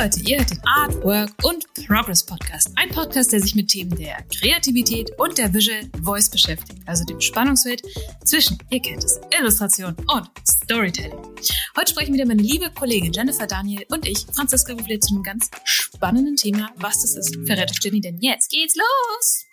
Leute, ihr hört den Art, Work und Progress Podcast. Ein Podcast, der sich mit Themen der Kreativität und der Visual Voice beschäftigt, also dem Spannungsfeld zwischen, ihr kennt es, Illustration und Storytelling. Heute sprechen wieder meine liebe Kollegin Jennifer Daniel und ich, Franziska Rufle, zu einem ganz spannenden Thema. Was das ist, verrät euch Jenny, denn jetzt geht's los!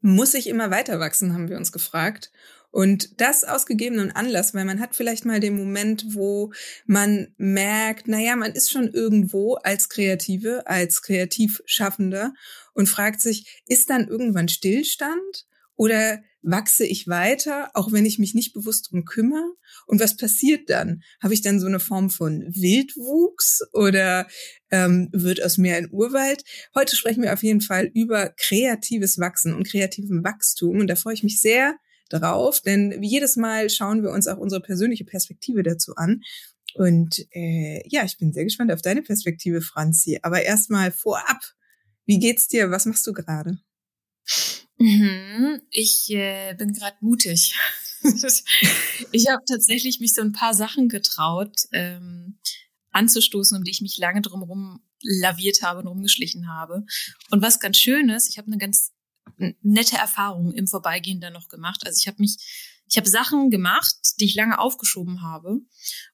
Muss ich immer weiter wachsen, haben wir uns gefragt. Und das aus gegebenen Anlass, weil man hat vielleicht mal den Moment, wo man merkt, naja, man ist schon irgendwo als Kreative, als Kreativschaffender und fragt sich, ist dann irgendwann Stillstand oder wachse ich weiter, auch wenn ich mich nicht bewusst drum kümmere? Und was passiert dann? Habe ich dann so eine Form von Wildwuchs oder ähm, wird aus mir ein Urwald? Heute sprechen wir auf jeden Fall über kreatives Wachsen und kreativen Wachstum. Und da freue ich mich sehr, drauf, denn wie jedes Mal schauen wir uns auch unsere persönliche Perspektive dazu an. Und äh, ja, ich bin sehr gespannt auf deine Perspektive, Franzi. Aber erstmal vorab, wie geht's dir? Was machst du gerade? Mhm, ich äh, bin gerade mutig. ich habe tatsächlich mich so ein paar Sachen getraut ähm, anzustoßen, um die ich mich lange drumherum laviert habe und rumgeschlichen habe. Und was ganz schön ist, ich habe eine ganz nette Erfahrungen im Vorbeigehen dann noch gemacht. Also ich habe mich, ich habe Sachen gemacht, die ich lange aufgeschoben habe.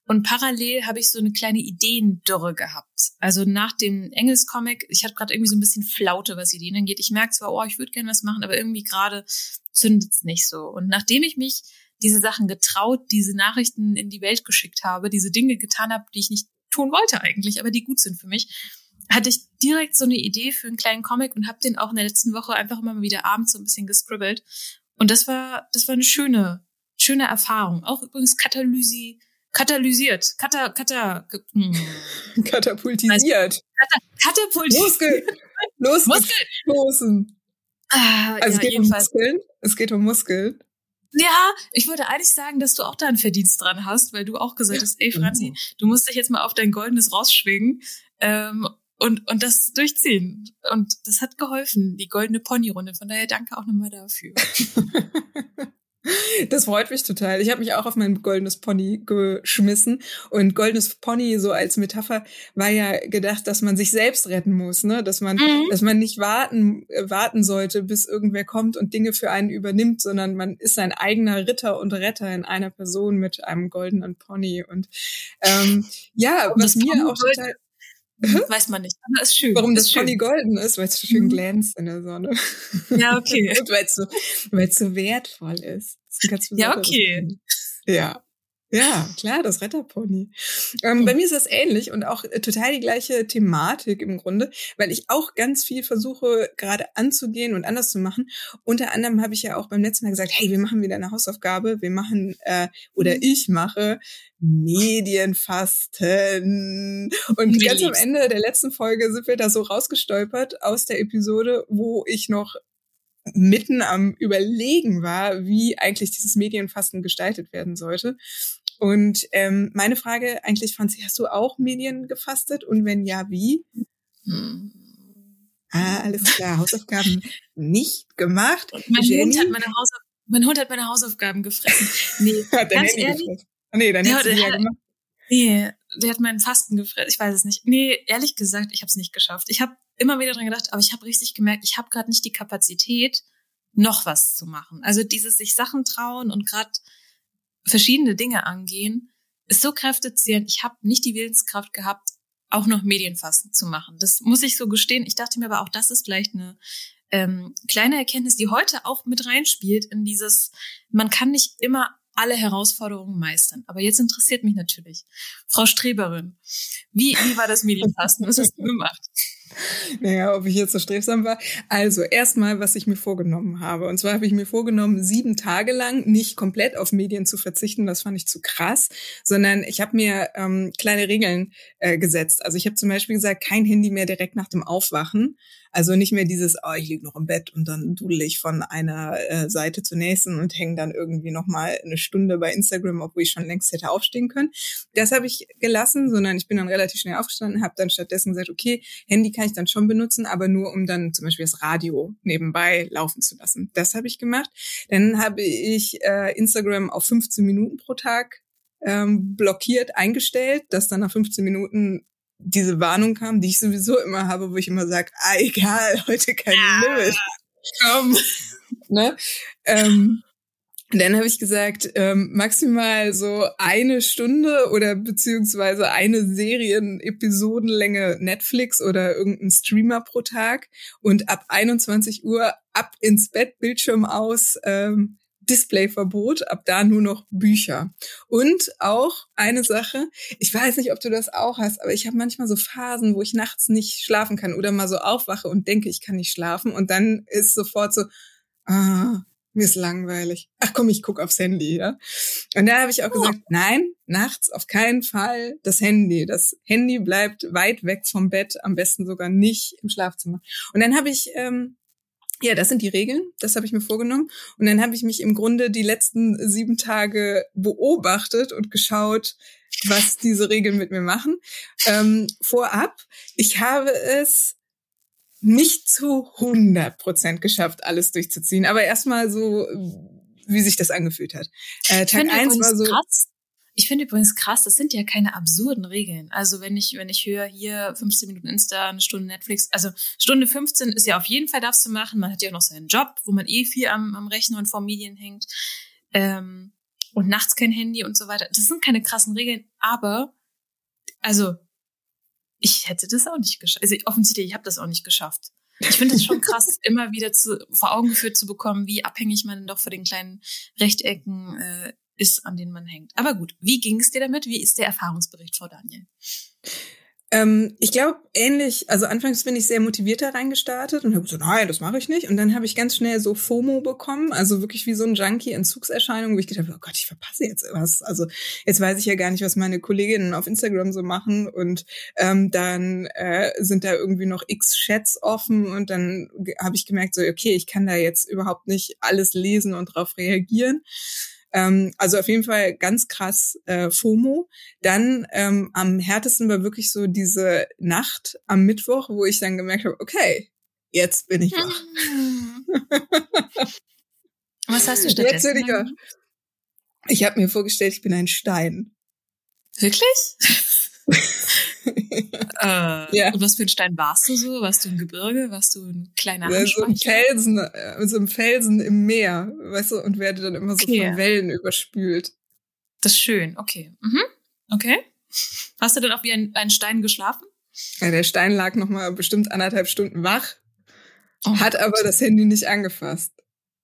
Und parallel habe ich so eine kleine Ideendürre gehabt. Also nach dem Engelscomic, ich hatte gerade irgendwie so ein bisschen Flaute, was Ideen angeht. Ich merke zwar, oh, ich würde gerne was machen, aber irgendwie gerade zündet es nicht so. Und nachdem ich mich diese Sachen getraut, diese Nachrichten in die Welt geschickt habe, diese Dinge getan habe, die ich nicht tun wollte eigentlich, aber die gut sind für mich, hatte ich direkt so eine Idee für einen kleinen Comic und habe den auch in der letzten Woche einfach immer mal wieder abends so ein bisschen gescribbelt. Und das war, das war eine schöne, schöne Erfahrung. Auch übrigens katalysi, katalysiert, kata, kata, hm. katapultisiert. Kata, katapultisiert. Muskel, losgestoßen. Ah, also ja, es geht jedenfalls. um Muskeln. Es geht um Muskeln. Ja, ich wollte eigentlich sagen, dass du auch da einen Verdienst dran hast, weil du auch gesagt hast, ey Franzi, du musst dich jetzt mal auf dein goldenes rausschwingen. Ähm, und, und das durchziehen. Und das hat geholfen, die goldene Pony-Runde. Von daher danke auch nochmal dafür. Das freut mich total. Ich habe mich auch auf mein goldenes Pony geschmissen. Und goldenes Pony so als Metapher war ja gedacht, dass man sich selbst retten muss, ne? Dass man, mhm. dass man nicht warten, äh, warten sollte, bis irgendwer kommt und Dinge für einen übernimmt, sondern man ist sein eigener Ritter und Retter in einer Person mit einem goldenen Pony. Und ähm, ja, und was mir auch total Mhm. Weiß man nicht, aber ist schön. Warum ist das Pony golden ist, weil es so schön mhm. glänzt in der Sonne. Ja, okay. Und weil es so, weil es so wertvoll ist. ja, okay. Ja. Ja, klar, das Retterpony. Ähm, bei mir ist das ähnlich und auch äh, total die gleiche Thematik im Grunde, weil ich auch ganz viel versuche gerade anzugehen und anders zu machen. Unter anderem habe ich ja auch beim letzten Mal gesagt, hey, wir machen wieder eine Hausaufgabe, wir machen äh, oder mhm. ich mache Medienfasten. Und Wie ganz am Ende der letzten Folge sind wir da so rausgestolpert aus der Episode, wo ich noch mitten am Überlegen war, wie eigentlich dieses Medienfasten gestaltet werden sollte. Und ähm, meine Frage eigentlich, Franzi, hast du auch Medien gefastet? Und wenn ja, wie? Hm. Ah, alles klar, Hausaufgaben nicht gemacht. mein, Hund hat meine mein Hund hat meine Hausaufgaben gefressen. Nee, hat ganz Handy ehrlich, gefressen. Ah, nee, dann hättest du ja gemacht. Nee, der hat meinen Fasten gefressen. Ich weiß es nicht. Nee, ehrlich gesagt, ich habe es nicht geschafft. Ich habe immer wieder dran gedacht, aber ich habe richtig gemerkt, ich habe gerade nicht die Kapazität, noch was zu machen. Also dieses sich Sachen trauen und gerade verschiedene Dinge angehen, ist so kräftezehrend. Ich habe nicht die Willenskraft gehabt, auch noch Medienfasten zu machen. Das muss ich so gestehen. Ich dachte mir aber auch, das ist vielleicht eine ähm, kleine Erkenntnis, die heute auch mit reinspielt in dieses, man kann nicht immer alle Herausforderungen meistern. Aber jetzt interessiert mich natürlich, Frau Streberin, wie, wie war das Medienfasten? Was hast du gemacht? Naja, ob ich jetzt so strebsam war. Also erstmal, was ich mir vorgenommen habe. Und zwar habe ich mir vorgenommen, sieben Tage lang nicht komplett auf Medien zu verzichten. Das fand ich zu krass, sondern ich habe mir ähm, kleine Regeln äh, gesetzt. Also ich habe zum Beispiel gesagt, kein Handy mehr direkt nach dem Aufwachen. Also nicht mehr dieses, oh, ich lieg noch im Bett und dann dudel ich von einer äh, Seite zur nächsten und hänge dann irgendwie noch mal eine Stunde bei Instagram, obwohl ich schon längst hätte aufstehen können. Das habe ich gelassen, sondern ich bin dann relativ schnell aufgestanden, habe dann stattdessen gesagt, okay, Handy kann ich dann schon benutzen, aber nur um dann zum Beispiel das Radio nebenbei laufen zu lassen. Das habe ich gemacht. Dann habe ich äh, Instagram auf 15 Minuten pro Tag ähm, blockiert eingestellt, dass dann nach 15 Minuten diese Warnung kam, die ich sowieso immer habe, wo ich immer sage, ah, egal, heute kein ja, Limit. Komm. ne? Ähm, dann habe ich gesagt, ähm, maximal so eine Stunde oder beziehungsweise eine Serien-Episodenlänge Netflix oder irgendein Streamer pro Tag und ab 21 Uhr ab ins Bett, Bildschirm aus, ähm, Displayverbot, ab da nur noch Bücher. Und auch eine Sache, ich weiß nicht, ob du das auch hast, aber ich habe manchmal so Phasen, wo ich nachts nicht schlafen kann oder mal so aufwache und denke, ich kann nicht schlafen und dann ist sofort so, ah, mir ist langweilig. Ach komm, ich guck aufs Handy, ja. Und da habe ich auch oh. gesagt, nein, nachts auf keinen Fall das Handy. Das Handy bleibt weit weg vom Bett, am besten sogar nicht im Schlafzimmer. Und dann habe ich ähm, ja, das sind die Regeln, das habe ich mir vorgenommen. Und dann habe ich mich im Grunde die letzten sieben Tage beobachtet und geschaut, was diese Regeln mit mir machen. Ähm, vorab, ich habe es nicht zu 100 Prozent geschafft, alles durchzuziehen. Aber erstmal so, wie sich das angefühlt hat. Äh, Tag eins war so. Krass. Ich finde übrigens krass, das sind ja keine absurden Regeln. Also wenn ich, wenn ich höre, hier 15 Minuten Insta, eine Stunde Netflix, also Stunde 15 ist ja auf jeden Fall darfst du machen. Man hat ja auch noch seinen Job, wo man eh viel am, am Rechner und vor Medien hängt. Ähm, und nachts kein Handy und so weiter. Das sind keine krassen Regeln, aber also ich hätte das auch nicht geschafft. Also offensichtlich, ich habe das auch nicht geschafft. Ich finde es schon krass, immer wieder zu, vor Augen geführt zu bekommen, wie abhängig man doch von den kleinen Rechtecken äh, ist, an denen man hängt. Aber gut, wie ging es dir damit? Wie ist der Erfahrungsbericht, Frau Daniel? Ähm, ich glaube, ähnlich, also anfangs bin ich sehr motiviert da reingestartet und habe gesagt, nein, das mache ich nicht. Und dann habe ich ganz schnell so FOMO bekommen, also wirklich wie so ein Junkie, Entzugserscheinung, wo ich gedacht habe, oh Gott, ich verpasse jetzt was. Also jetzt weiß ich ja gar nicht, was meine Kolleginnen auf Instagram so machen. Und ähm, dann äh, sind da irgendwie noch x Chats offen und dann habe ich gemerkt, so, okay, ich kann da jetzt überhaupt nicht alles lesen und darauf reagieren. Ähm, also auf jeden Fall ganz krass äh, FOMO. Dann ähm, am härtesten war wirklich so diese Nacht am Mittwoch, wo ich dann gemerkt habe, okay, jetzt bin ich wach. Was hast du stattdessen? Jetzt bin ich wach. Ich habe mir vorgestellt, ich bin ein Stein. Wirklich? äh, ja. Und was für ein Stein warst du so? Warst du ein Gebirge? Warst du ein kleiner ja, so ein Felsen, äh, so ein Felsen im Meer, weißt du, und werde dann immer so okay. von Wellen überspült. Das ist schön, okay. Mhm. Okay. Hast du dann auch wie ein, ein Stein geschlafen? Ja, der Stein lag noch mal bestimmt anderthalb Stunden wach, oh, hat aber das Handy nicht angefasst.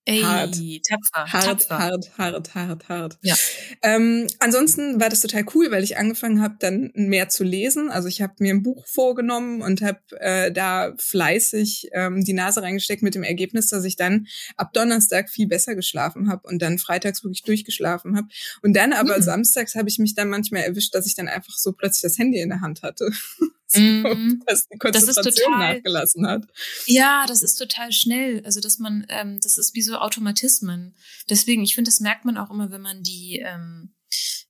Ey, hart. tapfer, hart, tapfer. hart, hart, hart, hart. Ja. Ähm, ansonsten war das total cool, weil ich angefangen habe, dann mehr zu lesen. Also ich habe mir ein Buch vorgenommen und habe äh, da fleißig ähm, die Nase reingesteckt mit dem Ergebnis, dass ich dann ab Donnerstag viel besser geschlafen habe und dann freitags wirklich durchgeschlafen habe. Und dann aber mhm. samstags habe ich mich dann manchmal erwischt, dass ich dann einfach so plötzlich das Handy in der Hand hatte. Mhm. dass die Konzentration das total, nachgelassen hat. Ja, das ist total schnell. Also dass man, ähm, das ist wie so Automatismen. Deswegen, ich finde, das merkt man auch immer, wenn man die ähm,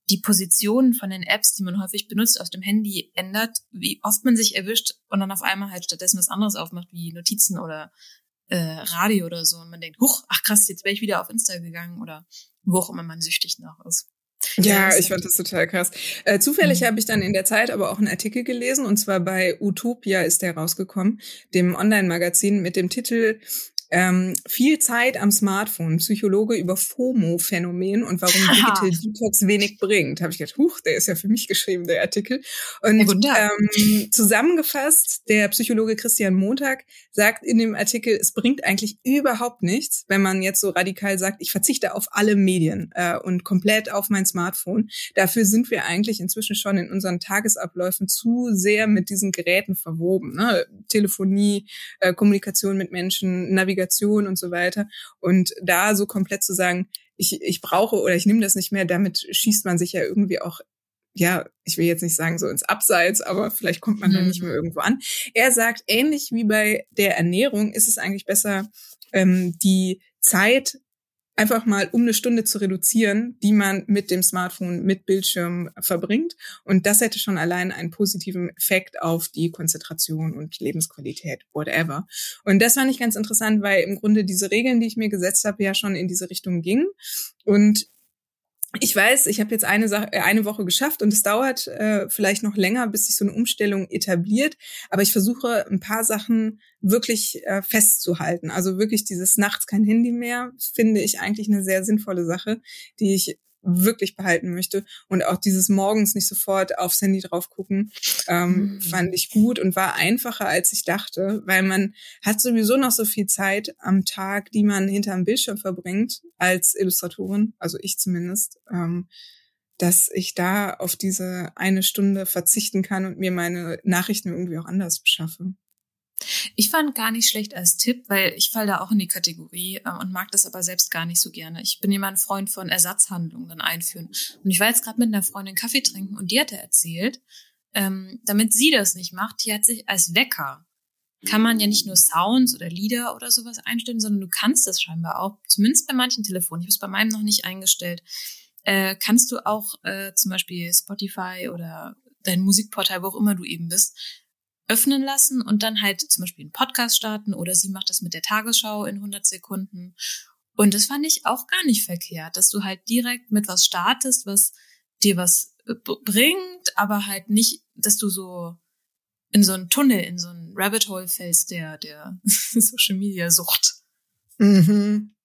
die Positionen von den Apps, die man häufig benutzt, auf dem Handy ändert, wie oft man sich erwischt und dann auf einmal halt stattdessen was anderes aufmacht, wie Notizen oder äh, Radio oder so. Und man denkt, huch, ach krass, jetzt wäre ich wieder auf Insta gegangen oder wo auch immer man süchtig nach ist. Ja, ich fand das total krass. Äh, zufällig mhm. habe ich dann in der Zeit aber auch einen Artikel gelesen und zwar bei Utopia ist der rausgekommen, dem Online-Magazin mit dem Titel ähm, viel Zeit am Smartphone, Psychologe über FOMO-Phänomen und warum Digital Detox wenig bringt. Habe ich gedacht, huch, der ist ja für mich geschrieben, der Artikel. Und ähm, zusammengefasst, der Psychologe Christian Montag sagt in dem Artikel, es bringt eigentlich überhaupt nichts, wenn man jetzt so radikal sagt, ich verzichte auf alle Medien äh, und komplett auf mein Smartphone. Dafür sind wir eigentlich inzwischen schon in unseren Tagesabläufen zu sehr mit diesen Geräten verwoben. Ne? Telefonie, äh, Kommunikation mit Menschen, Navigation Navigation und so weiter. Und da so komplett zu sagen, ich, ich brauche oder ich nehme das nicht mehr, damit schießt man sich ja irgendwie auch ja, ich will jetzt nicht sagen so ins Abseits, aber vielleicht kommt man mhm. dann nicht mehr irgendwo an. Er sagt, ähnlich wie bei der Ernährung ist es eigentlich besser, ähm, die Zeit einfach mal um eine Stunde zu reduzieren, die man mit dem Smartphone, mit Bildschirm verbringt. Und das hätte schon allein einen positiven Effekt auf die Konzentration und Lebensqualität, whatever. Und das fand ich ganz interessant, weil im Grunde diese Regeln, die ich mir gesetzt habe, ja schon in diese Richtung gingen. Und ich weiß, ich habe jetzt eine Sache, äh, eine Woche geschafft und es dauert äh, vielleicht noch länger, bis sich so eine Umstellung etabliert. Aber ich versuche ein paar Sachen wirklich äh, festzuhalten. Also wirklich dieses nachts kein Handy mehr finde ich eigentlich eine sehr sinnvolle Sache, die ich wirklich behalten möchte. Und auch dieses morgens nicht sofort aufs Handy drauf gucken, ähm, mhm. fand ich gut und war einfacher, als ich dachte, weil man hat sowieso noch so viel Zeit am Tag, die man hinterm Bildschirm verbringt, als Illustratorin, also ich zumindest, ähm, dass ich da auf diese eine Stunde verzichten kann und mir meine Nachrichten irgendwie auch anders beschaffe. Ich fand gar nicht schlecht als Tipp, weil ich falle da auch in die Kategorie äh, und mag das aber selbst gar nicht so gerne. Ich bin immer ein Freund von Ersatzhandlungen einführen. Und ich war jetzt gerade mit einer Freundin Kaffee trinken und die hatte erzählt, ähm, damit sie das nicht macht, die hat sich als Wecker kann man ja nicht nur Sounds oder Lieder oder sowas einstellen, sondern du kannst das scheinbar auch, zumindest bei manchen Telefonen, ich habe es bei meinem noch nicht eingestellt, äh, kannst du auch äh, zum Beispiel Spotify oder dein Musikportal, wo auch immer du eben bist, öffnen lassen und dann halt zum Beispiel einen Podcast starten oder sie macht das mit der Tagesschau in 100 Sekunden. Und das fand ich auch gar nicht verkehrt, dass du halt direkt mit was startest, was dir was äh, bringt, aber halt nicht, dass du so in so einen Tunnel, in so einen Rabbit Hole fällst, der, der Social Media Sucht. Mhm.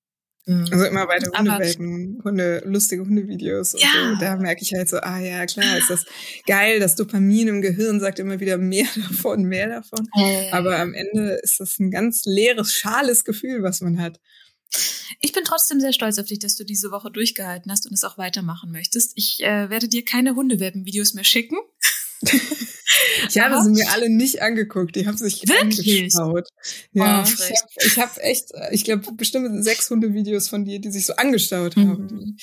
Mhm. Also immer weiter Hundewelpen, Hunde, lustige Hundevideos und ja. so. Da merke ich halt so, ah ja, klar, ist das geil. Das Dopamin im Gehirn sagt immer wieder mehr davon, mehr davon. Äh. Aber am Ende ist das ein ganz leeres, schales Gefühl, was man hat. Ich bin trotzdem sehr stolz auf dich, dass du diese Woche durchgehalten hast und es auch weitermachen möchtest. Ich äh, werde dir keine Hundewelpen-Videos mehr schicken. Ich habe sie mir alle nicht angeguckt. Die haben sich Wirklich? angeschaut. Ja, oh, ich habe hab echt, ich glaube, bestimmt sechs Hundevideos von dir, die sich so angeschaut mhm. haben.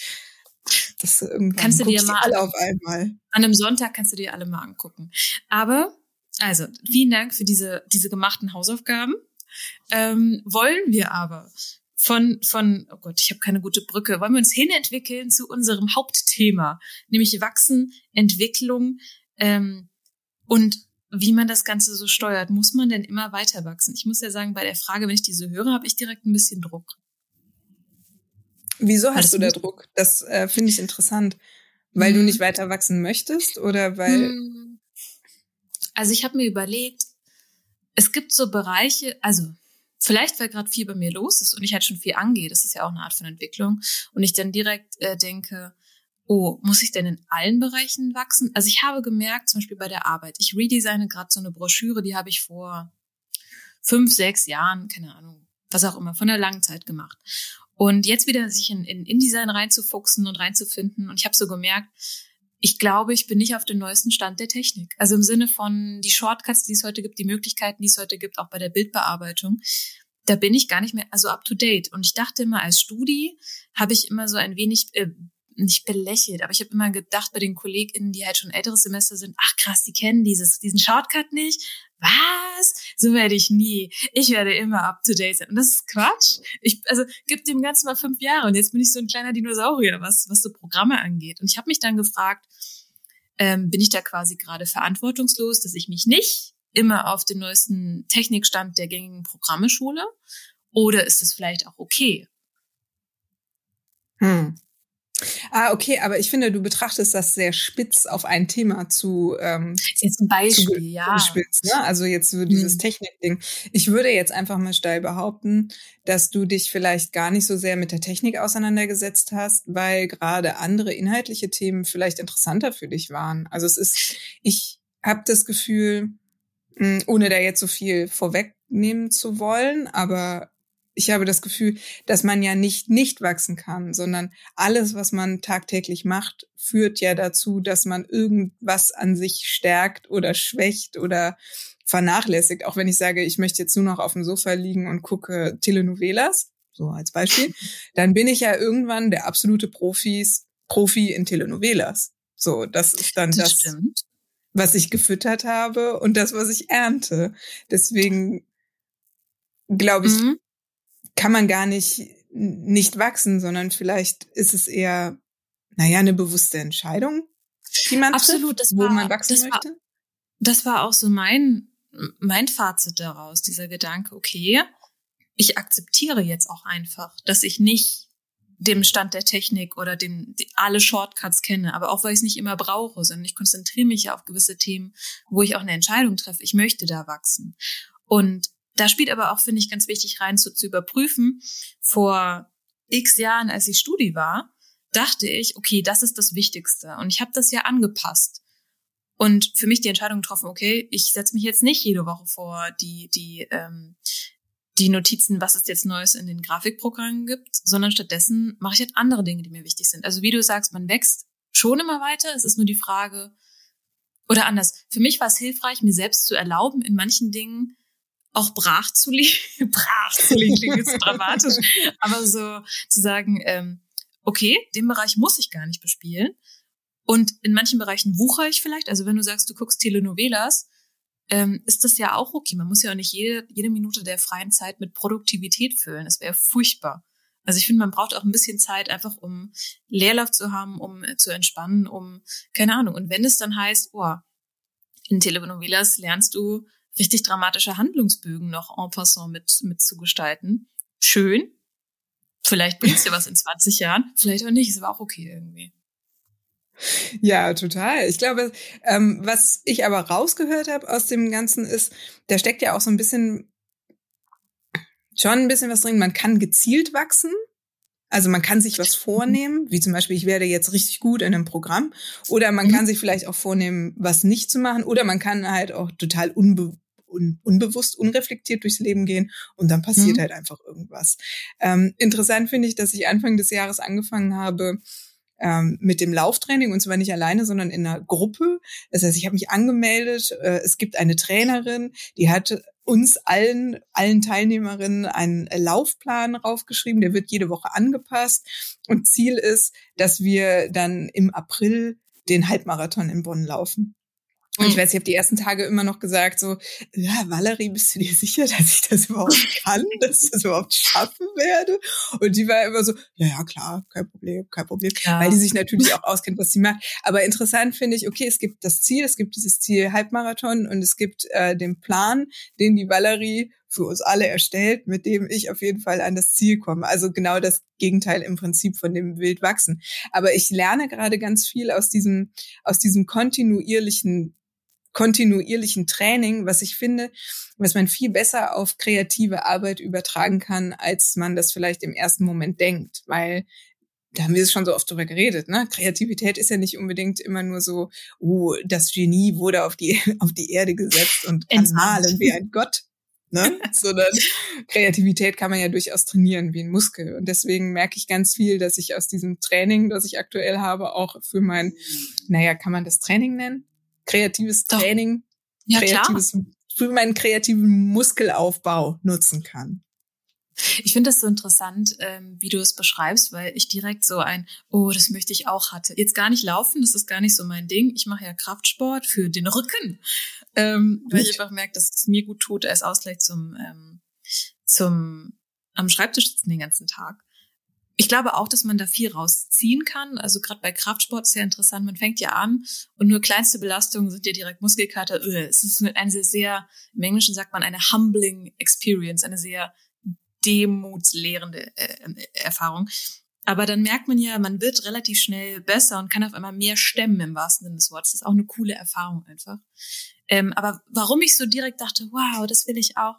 Das kannst du dir mal alle auf einmal. An einem Sonntag kannst du dir alle mal angucken. Aber also vielen Dank für diese diese gemachten Hausaufgaben. Ähm, wollen wir aber von von oh Gott, ich habe keine gute Brücke. Wollen wir uns hinentwickeln zu unserem Hauptthema, nämlich Wachsen, Entwicklung. Ähm, und wie man das Ganze so steuert, muss man denn immer weiter wachsen? Ich muss ja sagen, bei der Frage, wenn ich diese höre, habe ich direkt ein bisschen Druck. Wieso hast du da Druck? Das äh, finde ich interessant. Weil hm. du nicht weiter wachsen möchtest oder weil. Hm. Also ich habe mir überlegt, es gibt so Bereiche, also vielleicht weil gerade viel bei mir los ist und ich halt schon viel angehe, das ist ja auch eine Art von Entwicklung, und ich dann direkt äh, denke, oh, muss ich denn in allen Bereichen wachsen? Also ich habe gemerkt, zum Beispiel bei der Arbeit, ich redesigne gerade so eine Broschüre, die habe ich vor fünf, sechs Jahren, keine Ahnung, was auch immer, von einer langen Zeit gemacht. Und jetzt wieder sich in, in InDesign reinzufuchsen und reinzufinden. Und ich habe so gemerkt, ich glaube, ich bin nicht auf dem neuesten Stand der Technik. Also im Sinne von die Shortcuts, die es heute gibt, die Möglichkeiten, die es heute gibt, auch bei der Bildbearbeitung. Da bin ich gar nicht mehr also up to date. Und ich dachte immer, als Studi habe ich immer so ein wenig äh, nicht belächelt, aber ich habe immer gedacht bei den KollegInnen, die halt schon älteres Semester sind, ach krass, die kennen dieses, diesen Shortcut nicht. Was? So werde ich nie. Ich werde immer up to date sein. Und das ist Quatsch. Ich, also, gib dem Ganzen mal fünf Jahre und jetzt bin ich so ein kleiner Dinosaurier, was, was so Programme angeht. Und ich habe mich dann gefragt, ähm, bin ich da quasi gerade verantwortungslos, dass ich mich nicht immer auf den neuesten Technikstand der gängigen Programme schule? Oder ist es vielleicht auch okay? Hm. Ah, okay, aber ich finde, du betrachtest das sehr spitz auf ein Thema zu. Ähm, jetzt ein Beispiel, zu, ja. Spitz, ne? Also jetzt so dieses mhm. Technikding. Ich würde jetzt einfach mal steil behaupten, dass du dich vielleicht gar nicht so sehr mit der Technik auseinandergesetzt hast, weil gerade andere inhaltliche Themen vielleicht interessanter für dich waren. Also es ist, ich habe das Gefühl, hm, ohne da jetzt so viel vorwegnehmen zu wollen, aber ich habe das Gefühl, dass man ja nicht nicht wachsen kann, sondern alles, was man tagtäglich macht, führt ja dazu, dass man irgendwas an sich stärkt oder schwächt oder vernachlässigt. Auch wenn ich sage, ich möchte jetzt nur noch auf dem Sofa liegen und gucke Telenovelas, so als Beispiel, dann bin ich ja irgendwann der absolute Profis, Profi in Telenovelas. So, das ist dann das, das was ich gefüttert habe und das, was ich ernte. Deswegen glaube ich, mhm kann man gar nicht nicht wachsen, sondern vielleicht ist es eher, naja, eine bewusste Entscheidung, die man Absolut, trifft, das wo war, man wachsen das möchte. War, das war auch so mein, mein Fazit daraus, dieser Gedanke, okay, ich akzeptiere jetzt auch einfach, dass ich nicht dem Stand der Technik oder dem alle Shortcuts kenne, aber auch weil ich es nicht immer brauche, sondern ich konzentriere mich ja auf gewisse Themen, wo ich auch eine Entscheidung treffe. Ich möchte da wachsen. Und da spielt aber auch, finde ich, ganz wichtig rein zu, zu überprüfen. Vor x Jahren, als ich Studi war, dachte ich, okay, das ist das Wichtigste. Und ich habe das ja angepasst. Und für mich die Entscheidung getroffen, okay, ich setze mich jetzt nicht jede Woche vor die, die, ähm, die Notizen, was es jetzt Neues in den Grafikprogrammen gibt, sondern stattdessen mache ich halt andere Dinge, die mir wichtig sind. Also wie du sagst, man wächst schon immer weiter. Es ist nur die Frage, oder anders. Für mich war es hilfreich, mir selbst zu erlauben, in manchen Dingen auch brach zu liegen. brach zu liegen klingt jetzt dramatisch. Aber so zu sagen, ähm, okay, den Bereich muss ich gar nicht bespielen. Und in manchen Bereichen wuchere ich vielleicht. Also wenn du sagst, du guckst Telenovelas, ähm, ist das ja auch okay. Man muss ja auch nicht jede, jede Minute der freien Zeit mit Produktivität füllen. Das wäre furchtbar. Also ich finde, man braucht auch ein bisschen Zeit einfach, um Leerlauf zu haben, um äh, zu entspannen, um, keine Ahnung. Und wenn es dann heißt, oh, in Telenovelas lernst du richtig dramatische Handlungsbögen noch en passant mit, mit zu gestalten. Schön. Vielleicht bringt's dir was in 20 Jahren, vielleicht auch nicht, ist aber auch okay irgendwie. Ja, total. Ich glaube, ähm, was ich aber rausgehört habe aus dem Ganzen ist, da steckt ja auch so ein bisschen schon ein bisschen was drin. Man kann gezielt wachsen. Also man kann sich was vornehmen, wie zum Beispiel, ich werde jetzt richtig gut in einem Programm. Oder man mhm. kann sich vielleicht auch vornehmen, was nicht zu machen. Oder man kann halt auch total unbe un unbewusst, unreflektiert durchs Leben gehen und dann passiert mhm. halt einfach irgendwas. Ähm, interessant finde ich, dass ich Anfang des Jahres angefangen habe, ähm, mit dem Lauftraining und zwar nicht alleine, sondern in einer Gruppe. Das heißt, ich habe mich angemeldet. Äh, es gibt eine Trainerin, die hat uns allen, allen Teilnehmerinnen einen Laufplan raufgeschrieben. Der wird jede Woche angepasst. Und Ziel ist, dass wir dann im April den Halbmarathon in Bonn laufen. Und ich hm. weiß, ich habe die ersten Tage immer noch gesagt, so, ja, Valerie, bist du dir sicher, dass ich das überhaupt kann, dass ich das überhaupt schaffen werde? Und die war immer so, ja, ja, klar, kein Problem, kein Problem. Ja. Weil die sich natürlich auch auskennt, was sie macht. Aber interessant finde ich, okay, es gibt das Ziel, es gibt dieses Ziel Halbmarathon und es gibt äh, den Plan, den die Valerie für uns alle erstellt, mit dem ich auf jeden Fall an das Ziel komme. Also genau das Gegenteil im Prinzip von dem Wildwachsen. Aber ich lerne gerade ganz viel aus diesem, aus diesem kontinuierlichen kontinuierlichen Training, was ich finde, was man viel besser auf kreative Arbeit übertragen kann, als man das vielleicht im ersten Moment denkt, weil da haben wir es schon so oft drüber geredet, ne? Kreativität ist ja nicht unbedingt immer nur so, oh, das Genie wurde auf die, auf die Erde gesetzt und kann malen wie ein Gott, ne? Sondern Kreativität kann man ja durchaus trainieren wie ein Muskel. Und deswegen merke ich ganz viel, dass ich aus diesem Training, das ich aktuell habe, auch für mein, naja, kann man das Training nennen? Kreatives Doch. Training, ja, kreatives, klar. für meinen kreativen Muskelaufbau nutzen kann. Ich finde das so interessant, ähm, wie du es beschreibst, weil ich direkt so ein, oh, das möchte ich auch hatte. Jetzt gar nicht laufen, das ist gar nicht so mein Ding. Ich mache ja Kraftsport für den Rücken, ähm, weil ich einfach merke, dass es mir gut tut als Ausgleich zum, ähm, zum am Schreibtisch sitzen den ganzen Tag. Ich glaube auch, dass man da viel rausziehen kann. Also gerade bei Kraftsport ist ja interessant. Man fängt ja an und nur kleinste Belastungen sind ja direkt Muskelkater. Es ist eine sehr, sehr, im Englischen sagt man eine humbling experience, eine sehr demutslehrende äh, Erfahrung. Aber dann merkt man ja, man wird relativ schnell besser und kann auf einmal mehr stemmen im wahrsten Sinne des Wortes. Das ist auch eine coole Erfahrung einfach. Ähm, aber warum ich so direkt dachte, wow, das will ich auch,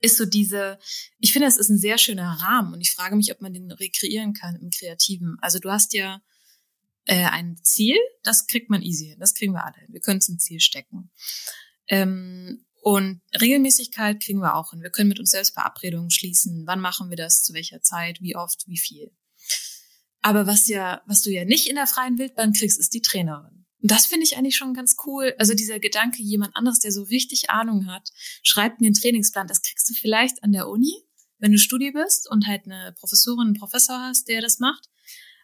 ist so diese, ich finde, es ist ein sehr schöner Rahmen und ich frage mich, ob man den rekreieren kann im Kreativen. Also du hast ja äh, ein Ziel, das kriegt man easy hin, das kriegen wir alle hin. Wir können es ein Ziel stecken. Ähm, und Regelmäßigkeit kriegen wir auch hin. Wir können mit uns selbst Verabredungen schließen. Wann machen wir das? Zu welcher Zeit? Wie oft? Wie viel? Aber was ja, was du ja nicht in der freien Wildbahn kriegst, ist die Trainerin. Und das finde ich eigentlich schon ganz cool. Also dieser Gedanke, jemand anderes, der so richtig Ahnung hat, schreibt mir einen Trainingsplan. Das kriegst du vielleicht an der Uni, wenn du Studi bist und halt eine Professorin, einen Professor hast, der das macht.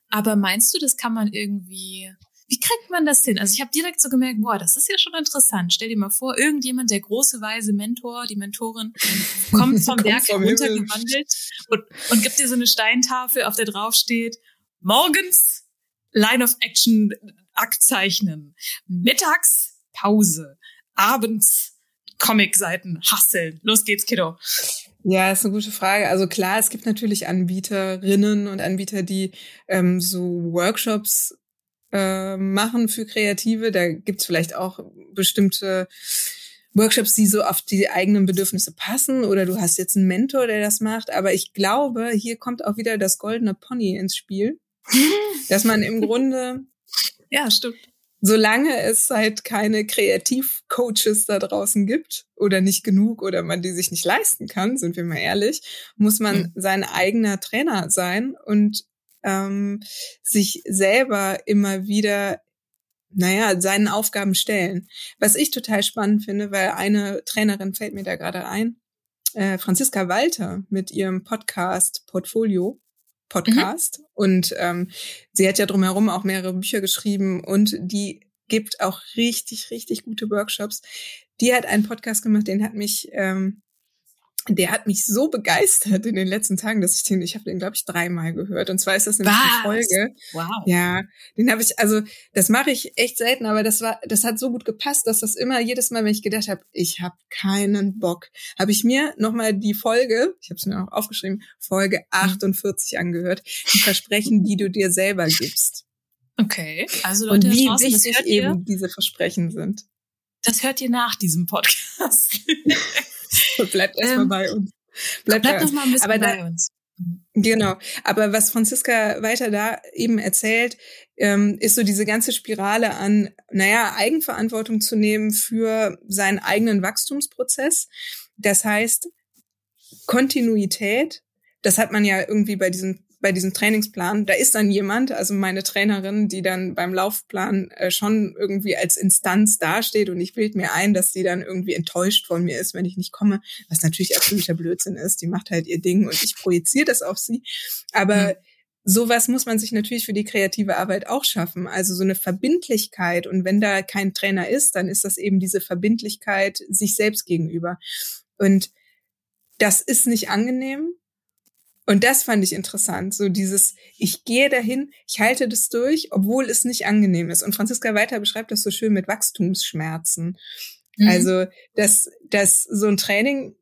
Aber meinst du, das kann man irgendwie, wie kriegt man das hin? Also ich habe direkt so gemerkt, boah, das ist ja schon interessant. Stell dir mal vor, irgendjemand, der große, weise Mentor, die Mentorin, kommt vom Berg heruntergewandelt und, und gibt dir so eine Steintafel, auf der drauf steht, morgens Line of Action Akt zeichnen. Mittags Pause. Abends Comic-Seiten hasseln. Los geht's, Kiddo. Ja, ist eine gute Frage. Also klar, es gibt natürlich Anbieterinnen und Anbieter, die ähm, so Workshops äh, machen für Kreative. Da gibt's vielleicht auch bestimmte Workshops, die so auf die eigenen Bedürfnisse passen oder du hast jetzt einen Mentor, der das macht. Aber ich glaube, hier kommt auch wieder das goldene Pony ins Spiel, dass man im Grunde ja, stimmt solange es halt keine Kreativcoaches da draußen gibt oder nicht genug oder man die sich nicht leisten kann, sind wir mal ehrlich, muss man mhm. sein eigener Trainer sein und ähm, sich selber immer wieder naja, seinen Aufgaben stellen. Was ich total spannend finde, weil eine Trainerin fällt mir da gerade ein, äh, Franziska Walter mit ihrem Podcast Portfolio Podcast. Mhm. Und ähm, sie hat ja drumherum auch mehrere Bücher geschrieben und die gibt auch richtig, richtig gute Workshops. Die hat einen Podcast gemacht, den hat mich ähm, der hat mich so begeistert in den letzten Tagen, dass ich den, ich habe den, glaube ich, dreimal gehört. Und zwar ist das nämlich Was? die Folge. Wow. Ja, den habe ich, also das mache ich echt selten, aber das war, das hat so gut gepasst, dass das immer jedes Mal, wenn ich gedacht habe, ich habe keinen Bock, habe ich mir nochmal die Folge, ich habe es mir auch aufgeschrieben, Folge 48 mhm. angehört, die Versprechen, die du dir selber gibst. Okay, also Leute, Und wie wichtig eben diese Versprechen sind. Das hört ihr nach diesem Podcast. Bleibt erstmal ähm, bei uns. Bleibt, bleibt noch mal ein bisschen Aber bei da, uns. Genau. Aber was Franziska weiter da eben erzählt, ähm, ist so diese ganze Spirale an, naja, Eigenverantwortung zu nehmen für seinen eigenen Wachstumsprozess. Das heißt, Kontinuität, das hat man ja irgendwie bei diesen bei diesem Trainingsplan, da ist dann jemand, also meine Trainerin, die dann beim Laufplan äh, schon irgendwie als Instanz dasteht und ich bild mir ein, dass sie dann irgendwie enttäuscht von mir ist, wenn ich nicht komme, was natürlich absoluter Blödsinn ist. Die macht halt ihr Ding und ich projiziere das auf sie. Aber mhm. Sowas muss man sich natürlich für die kreative Arbeit auch schaffen. Also so eine Verbindlichkeit. Und wenn da kein Trainer ist, dann ist das eben diese Verbindlichkeit sich selbst gegenüber. Und das ist nicht angenehm. Und das fand ich interessant. So dieses, ich gehe dahin, ich halte das durch, obwohl es nicht angenehm ist. Und Franziska Weiter beschreibt das so schön mit Wachstumsschmerzen. Mhm. Also, dass, dass so ein Training,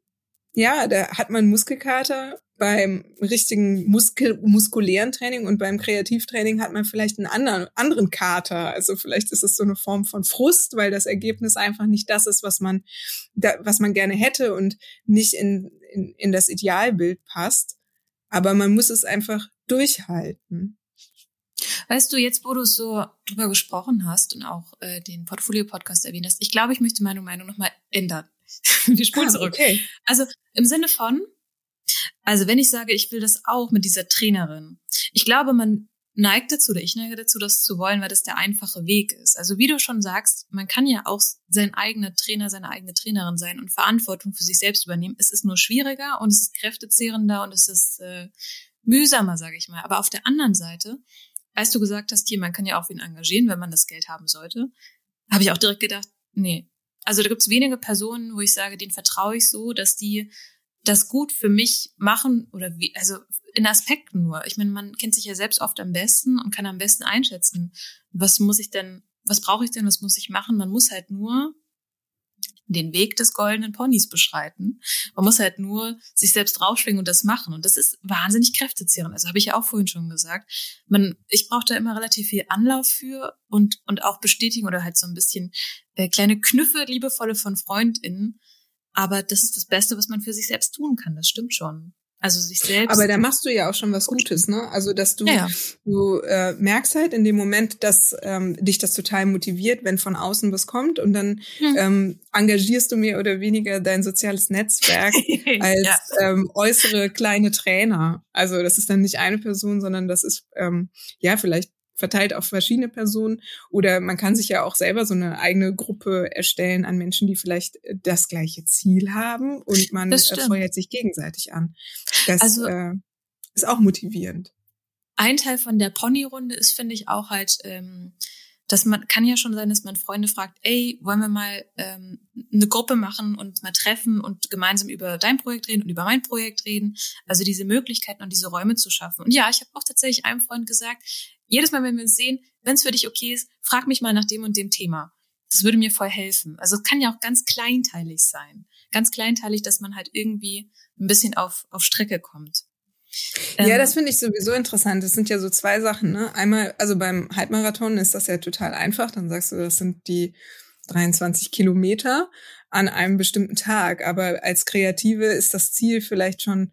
ja, da hat man Muskelkater beim richtigen Muskel, muskulären Training und beim Kreativtraining hat man vielleicht einen anderen, anderen Kater. Also vielleicht ist es so eine Form von Frust, weil das Ergebnis einfach nicht das ist, was man, da, was man gerne hätte und nicht in, in, in das Idealbild passt. Aber man muss es einfach durchhalten. Weißt du, jetzt wo du so drüber gesprochen hast und auch äh, den Portfolio-Podcast erwähnt hast, ich glaube, ich möchte meine Meinung nochmal ändern. Wir spulen ah, zurück. Okay. Also im Sinne von, also wenn ich sage, ich will das auch mit dieser Trainerin, ich glaube, man neigt dazu, oder ich neige dazu, das zu wollen, weil das der einfache Weg ist. Also wie du schon sagst, man kann ja auch sein eigener Trainer, seine eigene Trainerin sein und Verantwortung für sich selbst übernehmen. Es ist nur schwieriger und es ist kräftezehrender und es ist äh, mühsamer, sage ich mal. Aber auf der anderen Seite, als du gesagt hast, hier, man kann ja auch wen engagieren, wenn man das Geld haben sollte, habe ich auch direkt gedacht, nee. Also da gibt es wenige Personen, wo ich sage, denen vertraue ich so, dass die das gut für mich machen oder wie, also in Aspekten nur. Ich meine, man kennt sich ja selbst oft am besten und kann am besten einschätzen, was muss ich denn, was brauche ich denn, was muss ich machen. Man muss halt nur den Weg des goldenen Ponys beschreiten. Man muss halt nur sich selbst draufschwingen und das machen. Und das ist wahnsinnig kräftezehrend. Also habe ich ja auch vorhin schon gesagt. Man, ich brauche da immer relativ viel Anlauf für und, und auch Bestätigung oder halt so ein bisschen äh, kleine Knüffe, liebevolle von FreundInnen. Aber das ist das Beste, was man für sich selbst tun kann. Das stimmt schon. Also sich selbst. Aber da machst du ja auch schon was Gutes, ne? Also dass du, ja, ja. du äh, merkst halt in dem Moment, dass ähm, dich das total motiviert, wenn von außen was kommt und dann hm. ähm, engagierst du mehr oder weniger dein soziales Netzwerk als ja. ähm, äußere kleine Trainer. Also das ist dann nicht eine Person, sondern das ist ähm, ja vielleicht verteilt auf verschiedene Personen. Oder man kann sich ja auch selber so eine eigene Gruppe erstellen an Menschen, die vielleicht äh, das gleiche Ziel haben und man äh, feuert sich gegenseitig an. Das also, äh, ist auch motivierend. Ein Teil von der Ponyrunde ist, finde ich, auch halt, ähm, dass man kann ja schon sein, dass man Freunde fragt, ey, wollen wir mal ähm, eine Gruppe machen und mal treffen und gemeinsam über dein Projekt reden und über mein Projekt reden. Also diese Möglichkeiten und diese Räume zu schaffen. Und ja, ich habe auch tatsächlich einem Freund gesagt, jedes Mal, wenn wir uns sehen, wenn es für dich okay ist, frag mich mal nach dem und dem Thema. Das würde mir voll helfen. Also es kann ja auch ganz kleinteilig sein. Ganz kleinteilig, dass man halt irgendwie ein bisschen auf, auf Strecke kommt. Ja, ähm, das finde ich sowieso interessant. Das sind ja so zwei Sachen. Ne? Einmal, also beim Halbmarathon ist das ja total einfach. Dann sagst du, das sind die 23 Kilometer an einem bestimmten Tag. Aber als Kreative ist das Ziel vielleicht schon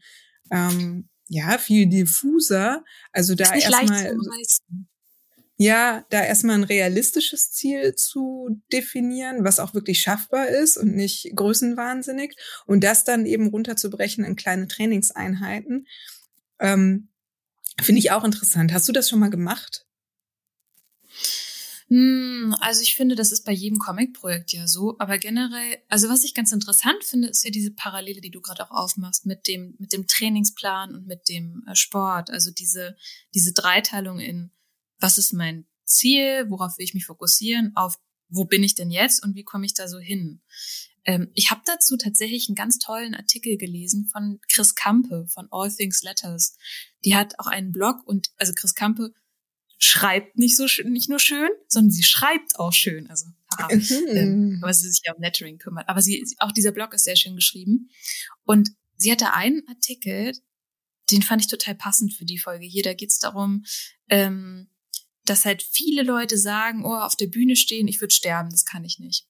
ähm, ja viel diffuser. Also da erstmal ja, da erstmal ein realistisches Ziel zu definieren, was auch wirklich schaffbar ist und nicht größenwahnsinnig und das dann eben runterzubrechen in kleine Trainingseinheiten. Ähm, Finde ich auch interessant. Hast du das schon mal gemacht? Hm, also ich finde, das ist bei jedem Comic-Projekt ja so, aber generell, also was ich ganz interessant finde, ist ja diese Parallele, die du gerade auch aufmachst mit dem mit dem Trainingsplan und mit dem äh, Sport, also diese diese Dreiteilung in was ist mein Ziel, worauf will ich mich fokussieren, auf wo bin ich denn jetzt und wie komme ich da so hin? Ähm, ich habe dazu tatsächlich einen ganz tollen Artikel gelesen von Chris Kampe von All Things Letters. Die hat auch einen Blog und also Chris Kampe schreibt nicht so nicht nur schön, sondern sie schreibt auch schön. Also haha, mhm. ähm, weil sie sich ja um Lettering kümmert. Aber sie auch dieser Blog ist sehr schön geschrieben und sie hatte einen Artikel, den fand ich total passend für die Folge hier. Da geht es darum, ähm, dass halt viele Leute sagen, oh, auf der Bühne stehen, ich würde sterben, das kann ich nicht.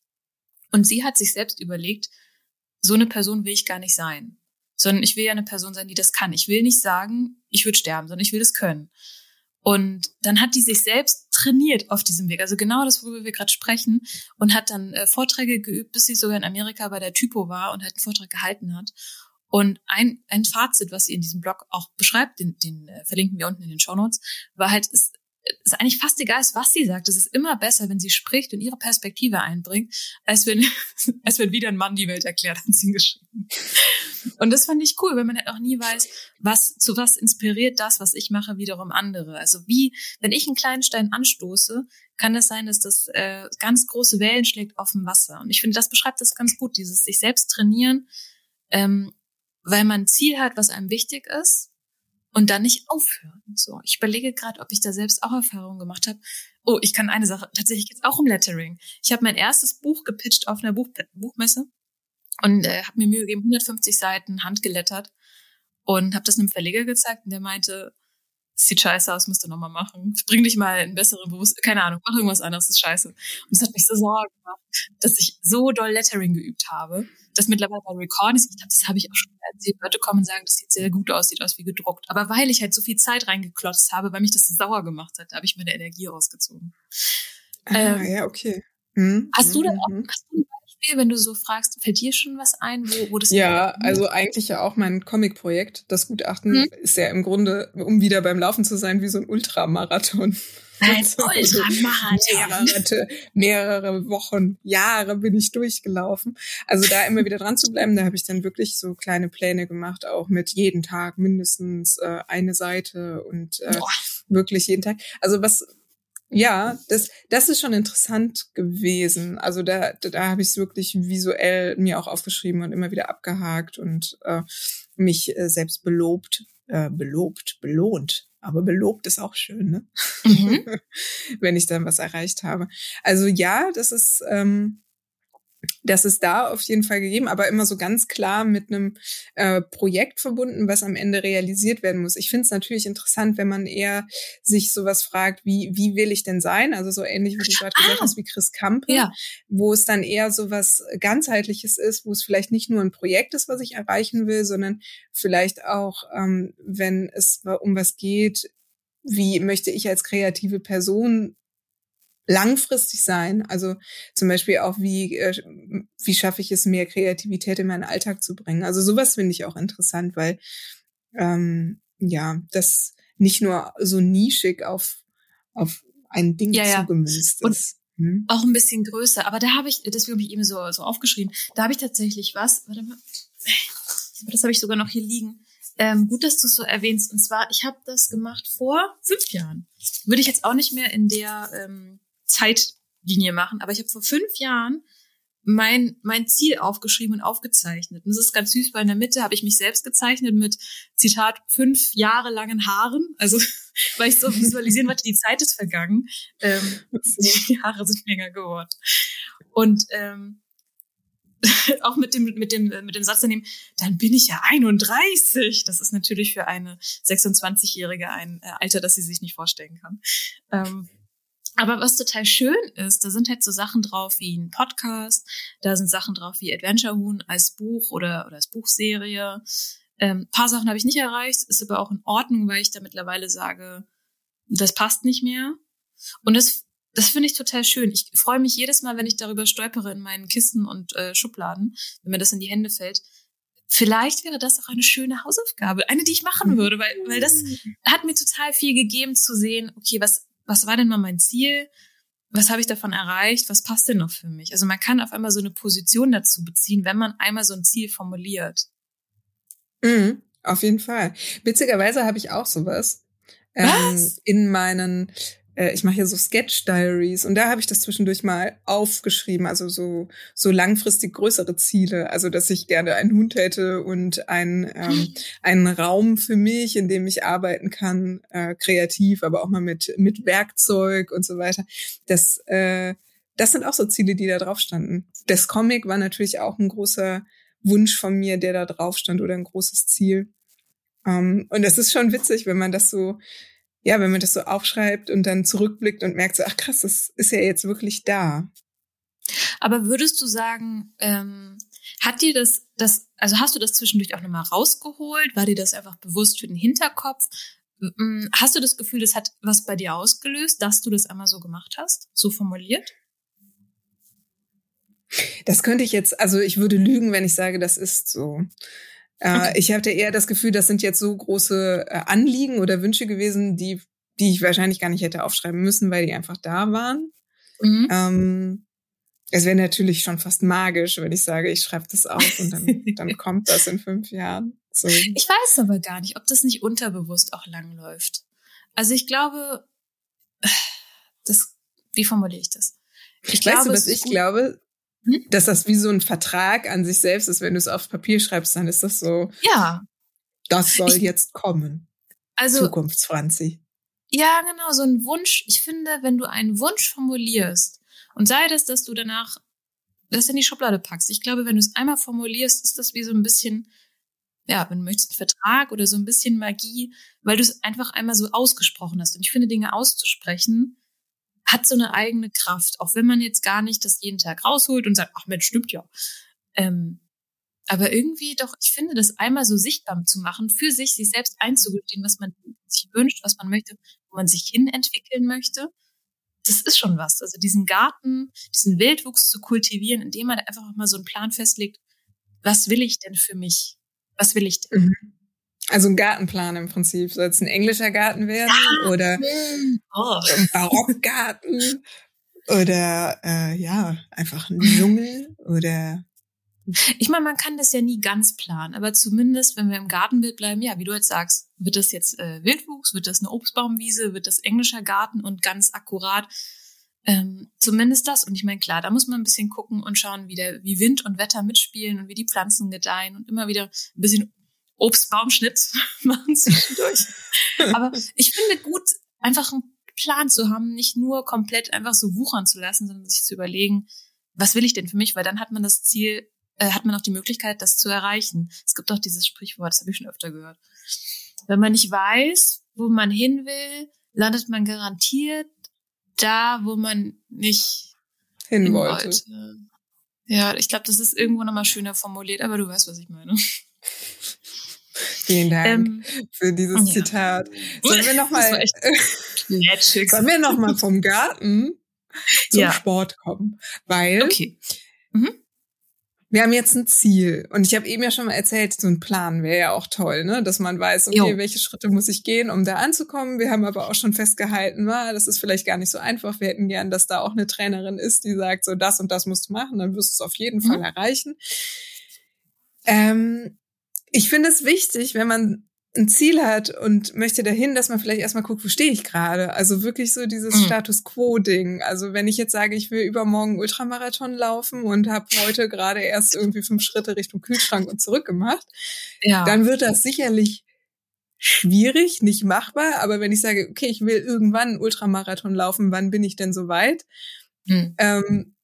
Und sie hat sich selbst überlegt, so eine Person will ich gar nicht sein, sondern ich will ja eine Person sein, die das kann. Ich will nicht sagen, ich würde sterben, sondern ich will das können. Und dann hat die sich selbst trainiert auf diesem Weg, also genau das, worüber wir gerade sprechen, und hat dann äh, Vorträge geübt, bis sie sogar in Amerika bei der Typo war und halt einen Vortrag gehalten hat. Und ein, ein Fazit, was sie in diesem Blog auch beschreibt, den, den äh, verlinken wir unten in den Show Notes, war halt, es, ist eigentlich fast egal was sie sagt. Es ist immer besser, wenn sie spricht und ihre Perspektive einbringt, als wenn, als wenn wieder ein Mann die Welt erklärt, hat sie geschrieben. Und das fand ich cool, weil man halt auch nie weiß, was, zu was inspiriert das, was ich mache, wiederum andere. Also wie, wenn ich einen kleinen Stein anstoße, kann es sein, dass das äh, ganz große Wellen schlägt auf dem Wasser. Und ich finde, das beschreibt das ganz gut, dieses sich selbst trainieren, ähm, weil man ein Ziel hat, was einem wichtig ist und dann nicht aufhören. So, ich überlege gerade, ob ich da selbst auch Erfahrungen gemacht habe. Oh, ich kann eine Sache. Tatsächlich geht's auch um Lettering. Ich habe mein erstes Buch gepitcht auf einer Buch Buchmesse und äh, habe mir Mühe gegeben, 150 Seiten handgelettert und habe das einem Verleger gezeigt und der meinte, sieht scheiße aus, musst du nochmal machen. Bring dich mal in bessere Bewusstsein, keine Ahnung, mach irgendwas anderes, das ist scheiße. Und es hat mich so Sorgen gemacht, dass ich so doll Lettering geübt habe, dass mittlerweile bei Recordings, ich glaube, das habe ich auch schon erzählt, Leute kommen und sagen, das sieht sehr gut aus, sieht aus wie gedruckt. Aber weil ich halt so viel Zeit reingeklotzt habe, weil mich das so sauer gemacht hat, habe ich meine Energie rausgezogen. Ah, ähm, ja, okay. Hm, hast, du denn auch, hast du Beispiel, wenn du so fragst, fällt dir schon was ein, wo, wo das Ja, also eigentlich ja auch mein Comic-Projekt. Das Gutachten hm? ist ja im Grunde, um wieder beim Laufen zu sein, wie so ein Ultramarathon. Ein Ultramarathon. Mehrere, mehrere Wochen, Jahre bin ich durchgelaufen. Also da immer wieder dran zu bleiben, da habe ich dann wirklich so kleine Pläne gemacht, auch mit jeden Tag mindestens äh, eine Seite und äh, wirklich jeden Tag. Also was ja, das, das ist schon interessant gewesen. Also da, da, da habe ich es wirklich visuell mir auch aufgeschrieben und immer wieder abgehakt und äh, mich äh, selbst belobt, äh, belobt, belohnt. Aber belobt ist auch schön, ne? Mhm. Wenn ich dann was erreicht habe. Also ja, das ist ähm, das ist da auf jeden Fall gegeben, aber immer so ganz klar mit einem äh, Projekt verbunden, was am Ende realisiert werden muss. Ich finde es natürlich interessant, wenn man eher sich sowas fragt, wie, wie will ich denn sein? Also so ähnlich, wie du gerade ah. gesagt hast, wie Chris Kampe, ja. wo es dann eher so was ganzheitliches ist, wo es vielleicht nicht nur ein Projekt ist, was ich erreichen will, sondern vielleicht auch, ähm, wenn es um was geht, wie möchte ich als kreative Person langfristig sein. Also zum Beispiel auch, wie, äh, wie schaffe ich es, mehr Kreativität in meinen Alltag zu bringen. Also sowas finde ich auch interessant, weil ähm, ja, das nicht nur so nischig auf, auf ein Ding ja, zugemünzt ja. ist. Hm? Auch ein bisschen größer. Aber da habe ich, deswegen habe ich eben so, so aufgeschrieben, da habe ich tatsächlich was, warte mal, das habe ich sogar noch hier liegen. Ähm, gut, dass du es so erwähnst. Und zwar, ich habe das gemacht vor fünf Jahren. Würde ich jetzt auch nicht mehr in der ähm, Zeitlinie machen. Aber ich habe vor fünf Jahren mein, mein Ziel aufgeschrieben und aufgezeichnet. Und das ist ganz süß, weil in der Mitte habe ich mich selbst gezeichnet mit, Zitat, fünf Jahre langen Haaren. Also, weil ich so visualisieren wollte, die Zeit ist vergangen. Ähm, die Haare sind länger geworden. Und ähm, auch mit dem, mit dem, mit dem Satz daneben, dann bin ich ja 31. Das ist natürlich für eine 26-Jährige ein äh, Alter, das sie sich nicht vorstellen kann. Ähm, aber was total schön ist, da sind halt so Sachen drauf wie ein Podcast, da sind Sachen drauf wie Adventure Huhn als Buch oder, oder als Buchserie. Ähm, paar Sachen habe ich nicht erreicht, ist aber auch in Ordnung, weil ich da mittlerweile sage, das passt nicht mehr. Und das, das finde ich total schön. Ich freue mich jedes Mal, wenn ich darüber stolpere in meinen Kisten und äh, Schubladen, wenn mir das in die Hände fällt. Vielleicht wäre das auch eine schöne Hausaufgabe, eine, die ich machen würde, weil, weil das hat mir total viel gegeben zu sehen, okay, was, was war denn mal mein Ziel? Was habe ich davon erreicht? Was passt denn noch für mich? Also man kann auf einmal so eine Position dazu beziehen, wenn man einmal so ein Ziel formuliert. Mhm, auf jeden Fall. Witzigerweise habe ich auch sowas. Ähm, in meinen äh, ich mache hier so Sketch-Diaries und da habe ich das zwischendurch mal aufgeschrieben, also so, so langfristig größere Ziele, also dass ich gerne einen Hund hätte und ein, ähm, einen Raum für mich, in dem ich arbeiten kann, äh, kreativ, aber auch mal mit, mit Werkzeug und so weiter. Das, äh, das sind auch so Ziele, die da drauf standen. Das Comic war natürlich auch ein großer Wunsch von mir, der da drauf stand oder ein großes Ziel. Um, und das ist schon witzig, wenn man das so ja, wenn man das so aufschreibt und dann zurückblickt und merkt so, ach krass, das ist ja jetzt wirklich da. Aber würdest du sagen, ähm, hat dir das, das, also hast du das zwischendurch auch nochmal rausgeholt? War dir das einfach bewusst für den Hinterkopf? Hast du das Gefühl, das hat was bei dir ausgelöst, dass du das einmal so gemacht hast, so formuliert? Das könnte ich jetzt, also ich würde lügen, wenn ich sage, das ist so. Äh, okay. Ich hatte eher das Gefühl, das sind jetzt so große äh, Anliegen oder Wünsche gewesen, die, die ich wahrscheinlich gar nicht hätte aufschreiben müssen, weil die einfach da waren. Mhm. Ähm, es wäre natürlich schon fast magisch, wenn ich sage, ich schreibe das auf und dann, dann kommt das in fünf Jahren. So. Ich weiß aber gar nicht, ob das nicht unterbewusst auch langläuft. Also ich glaube, das, wie formuliere ich das? Ich weißt glaube, du, was ich glaube? Hm? dass das wie so ein Vertrag an sich selbst ist. Wenn du es aufs Papier schreibst, dann ist das so. Ja. Das soll ich, jetzt kommen. Also. Zukunftsfranzi. Ja, genau, so ein Wunsch. Ich finde, wenn du einen Wunsch formulierst und sei das, dass du danach das in die Schublade packst. Ich glaube, wenn du es einmal formulierst, ist das wie so ein bisschen, ja, wenn du möchtest, ein Vertrag oder so ein bisschen Magie, weil du es einfach einmal so ausgesprochen hast. Und ich finde, Dinge auszusprechen, hat so eine eigene Kraft, auch wenn man jetzt gar nicht das jeden Tag rausholt und sagt, ach Mensch, stimmt ja. Ähm, aber irgendwie doch, ich finde, das einmal so sichtbar zu machen, für sich, sich selbst einzugestehen, was man sich wünscht, was man möchte, wo man sich hin entwickeln möchte, das ist schon was. Also diesen Garten, diesen Wildwuchs zu kultivieren, indem man einfach mal so einen Plan festlegt, was will ich denn für mich? Was will ich denn? Mhm. Also ein Gartenplan im Prinzip. Soll es ein englischer Garten werden ja. oder oh. ein Barockgarten oder äh, ja, einfach ein Dschungel oder ich meine, man kann das ja nie ganz planen, aber zumindest, wenn wir im Gartenbild bleiben, ja, wie du jetzt sagst, wird das jetzt äh, Wildwuchs, wird das eine Obstbaumwiese, wird das englischer Garten und ganz akkurat ähm, zumindest das. Und ich meine, klar, da muss man ein bisschen gucken und schauen, wie der, wie Wind und Wetter mitspielen und wie die Pflanzen gedeihen und immer wieder ein bisschen Obstbaumschnitt machen zwischendurch. Aber ich finde gut, einfach einen Plan zu haben, nicht nur komplett einfach so wuchern zu lassen, sondern sich zu überlegen, was will ich denn für mich? Weil dann hat man das Ziel, äh, hat man auch die Möglichkeit, das zu erreichen. Es gibt auch dieses Sprichwort, das habe ich schon öfter gehört. Wenn man nicht weiß, wo man hin will, landet man garantiert da, wo man nicht hin, wollte. Ja, ich glaube, das ist irgendwo nochmal schöner formuliert, aber du weißt, was ich meine. Vielen Dank ähm, für dieses ja. Zitat. Sollen wir nochmal sollen wir noch mal vom Garten zum ja. Sport kommen? Weil okay. Mhm. wir haben jetzt ein Ziel. Und ich habe eben ja schon mal erzählt, so ein Plan wäre ja auch toll, ne? Dass man weiß, okay, jo. welche Schritte muss ich gehen, um da anzukommen. Wir haben aber auch schon festgehalten, na, das ist vielleicht gar nicht so einfach. Wir hätten gern, dass da auch eine Trainerin ist, die sagt, so das und das musst du machen, dann wirst du es auf jeden mhm. Fall erreichen. Ähm, ich finde es wichtig, wenn man ein Ziel hat und möchte dahin, dass man vielleicht erstmal guckt, wo stehe ich gerade? Also wirklich so dieses mhm. Status Quo-Ding. Also wenn ich jetzt sage, ich will übermorgen Ultramarathon laufen und habe heute gerade erst irgendwie fünf Schritte Richtung Kühlschrank und zurück gemacht, ja. dann wird das sicherlich schwierig, nicht machbar. Aber wenn ich sage, okay, ich will irgendwann einen Ultramarathon laufen, wann bin ich denn so weit? Mhm. Ähm,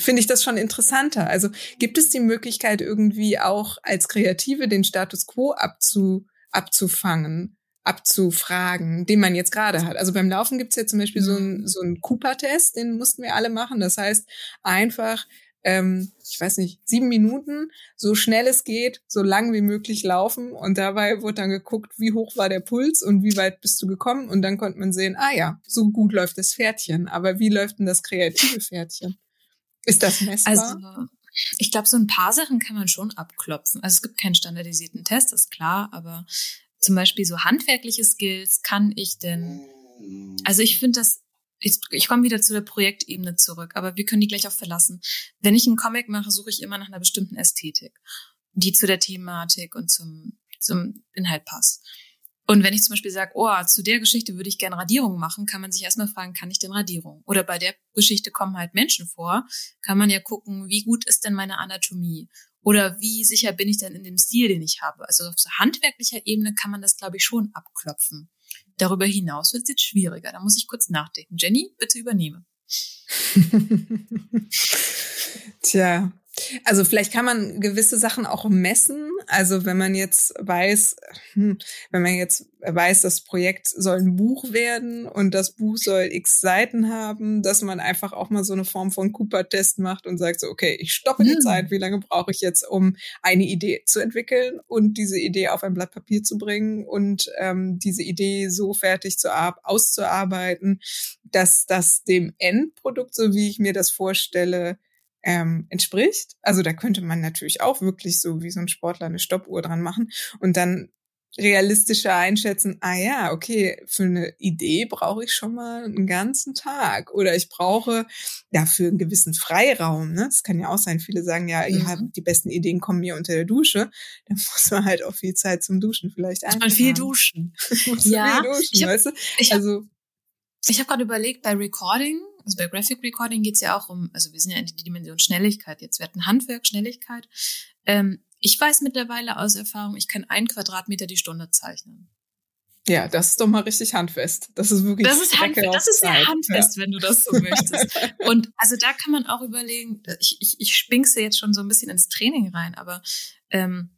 finde ich das schon interessanter. Also gibt es die Möglichkeit irgendwie auch als Kreative den Status quo abzu, abzufangen, abzufragen, den man jetzt gerade hat. Also beim Laufen gibt's ja zum Beispiel so einen so einen Cooper-Test, den mussten wir alle machen. Das heißt, einfach ähm, ich weiß nicht, sieben Minuten, so schnell es geht, so lang wie möglich laufen. Und dabei wurde dann geguckt, wie hoch war der Puls und wie weit bist du gekommen. Und dann konnte man sehen, ah ja, so gut läuft das Pferdchen. Aber wie läuft denn das kreative Pferdchen? Ist das messbar? Also, ich glaube, so ein paar Sachen kann man schon abklopfen. Also es gibt keinen standardisierten Test, ist klar, aber zum Beispiel so handwerkliche Skills kann ich denn, also ich finde das ich, ich komme wieder zu der Projektebene zurück, aber wir können die gleich auch verlassen. Wenn ich einen Comic mache, suche ich immer nach einer bestimmten Ästhetik, die zu der Thematik und zum, zum Inhalt passt. Und wenn ich zum Beispiel sage, oh, zu der Geschichte würde ich gerne Radierung machen, kann man sich erstmal fragen, kann ich denn Radierung? Oder bei der Geschichte kommen halt Menschen vor, kann man ja gucken, wie gut ist denn meine Anatomie? Oder wie sicher bin ich denn in dem Stil, den ich habe? Also auf so handwerklicher Ebene kann man das, glaube ich, schon abklopfen. Darüber hinaus wird es jetzt schwieriger. Da muss ich kurz nachdenken. Jenny, bitte übernehme. Tja, also vielleicht kann man gewisse Sachen auch messen. Also wenn man jetzt weiß, hm, wenn man jetzt weiß, das Projekt soll ein Buch werden und das Buch soll x Seiten haben, dass man einfach auch mal so eine Form von Cooper-Test macht und sagt so, okay, ich stoppe die hm. Zeit, wie lange brauche ich jetzt, um eine Idee zu entwickeln und diese Idee auf ein Blatt Papier zu bringen und ähm, diese Idee so fertig zu auszuarbeiten, dass das dem Endprodukt, so wie ich mir das vorstelle, ähm, entspricht. Also da könnte man natürlich auch wirklich so wie so ein Sportler eine Stoppuhr dran machen und dann realistischer einschätzen, ah ja, okay, für eine Idee brauche ich schon mal einen ganzen Tag oder ich brauche dafür einen gewissen Freiraum. Ne? Das kann ja auch sein. Viele sagen ja, mhm. ja, die besten Ideen kommen mir unter der Dusche. Dann muss man halt auch viel Zeit zum Duschen vielleicht einplanen. Muss man viel duschen. ja, viel duschen, ich hab, weißt du? Ich also ich habe gerade überlegt, bei Recording also bei Graphic Recording geht es ja auch um, also wir sind ja in die Dimension Schnelligkeit jetzt. Wir hatten Handwerk, Schnelligkeit. Ähm, ich weiß mittlerweile aus Erfahrung, ich kann ein Quadratmeter die Stunde zeichnen. Ja, das ist doch mal richtig handfest. Das ist wirklich Das ist, handfest, das ist sehr handfest, ja. wenn du das so möchtest. Und also da kann man auch überlegen, ich, ich, ich spinkse jetzt schon so ein bisschen ins Training rein, aber ähm,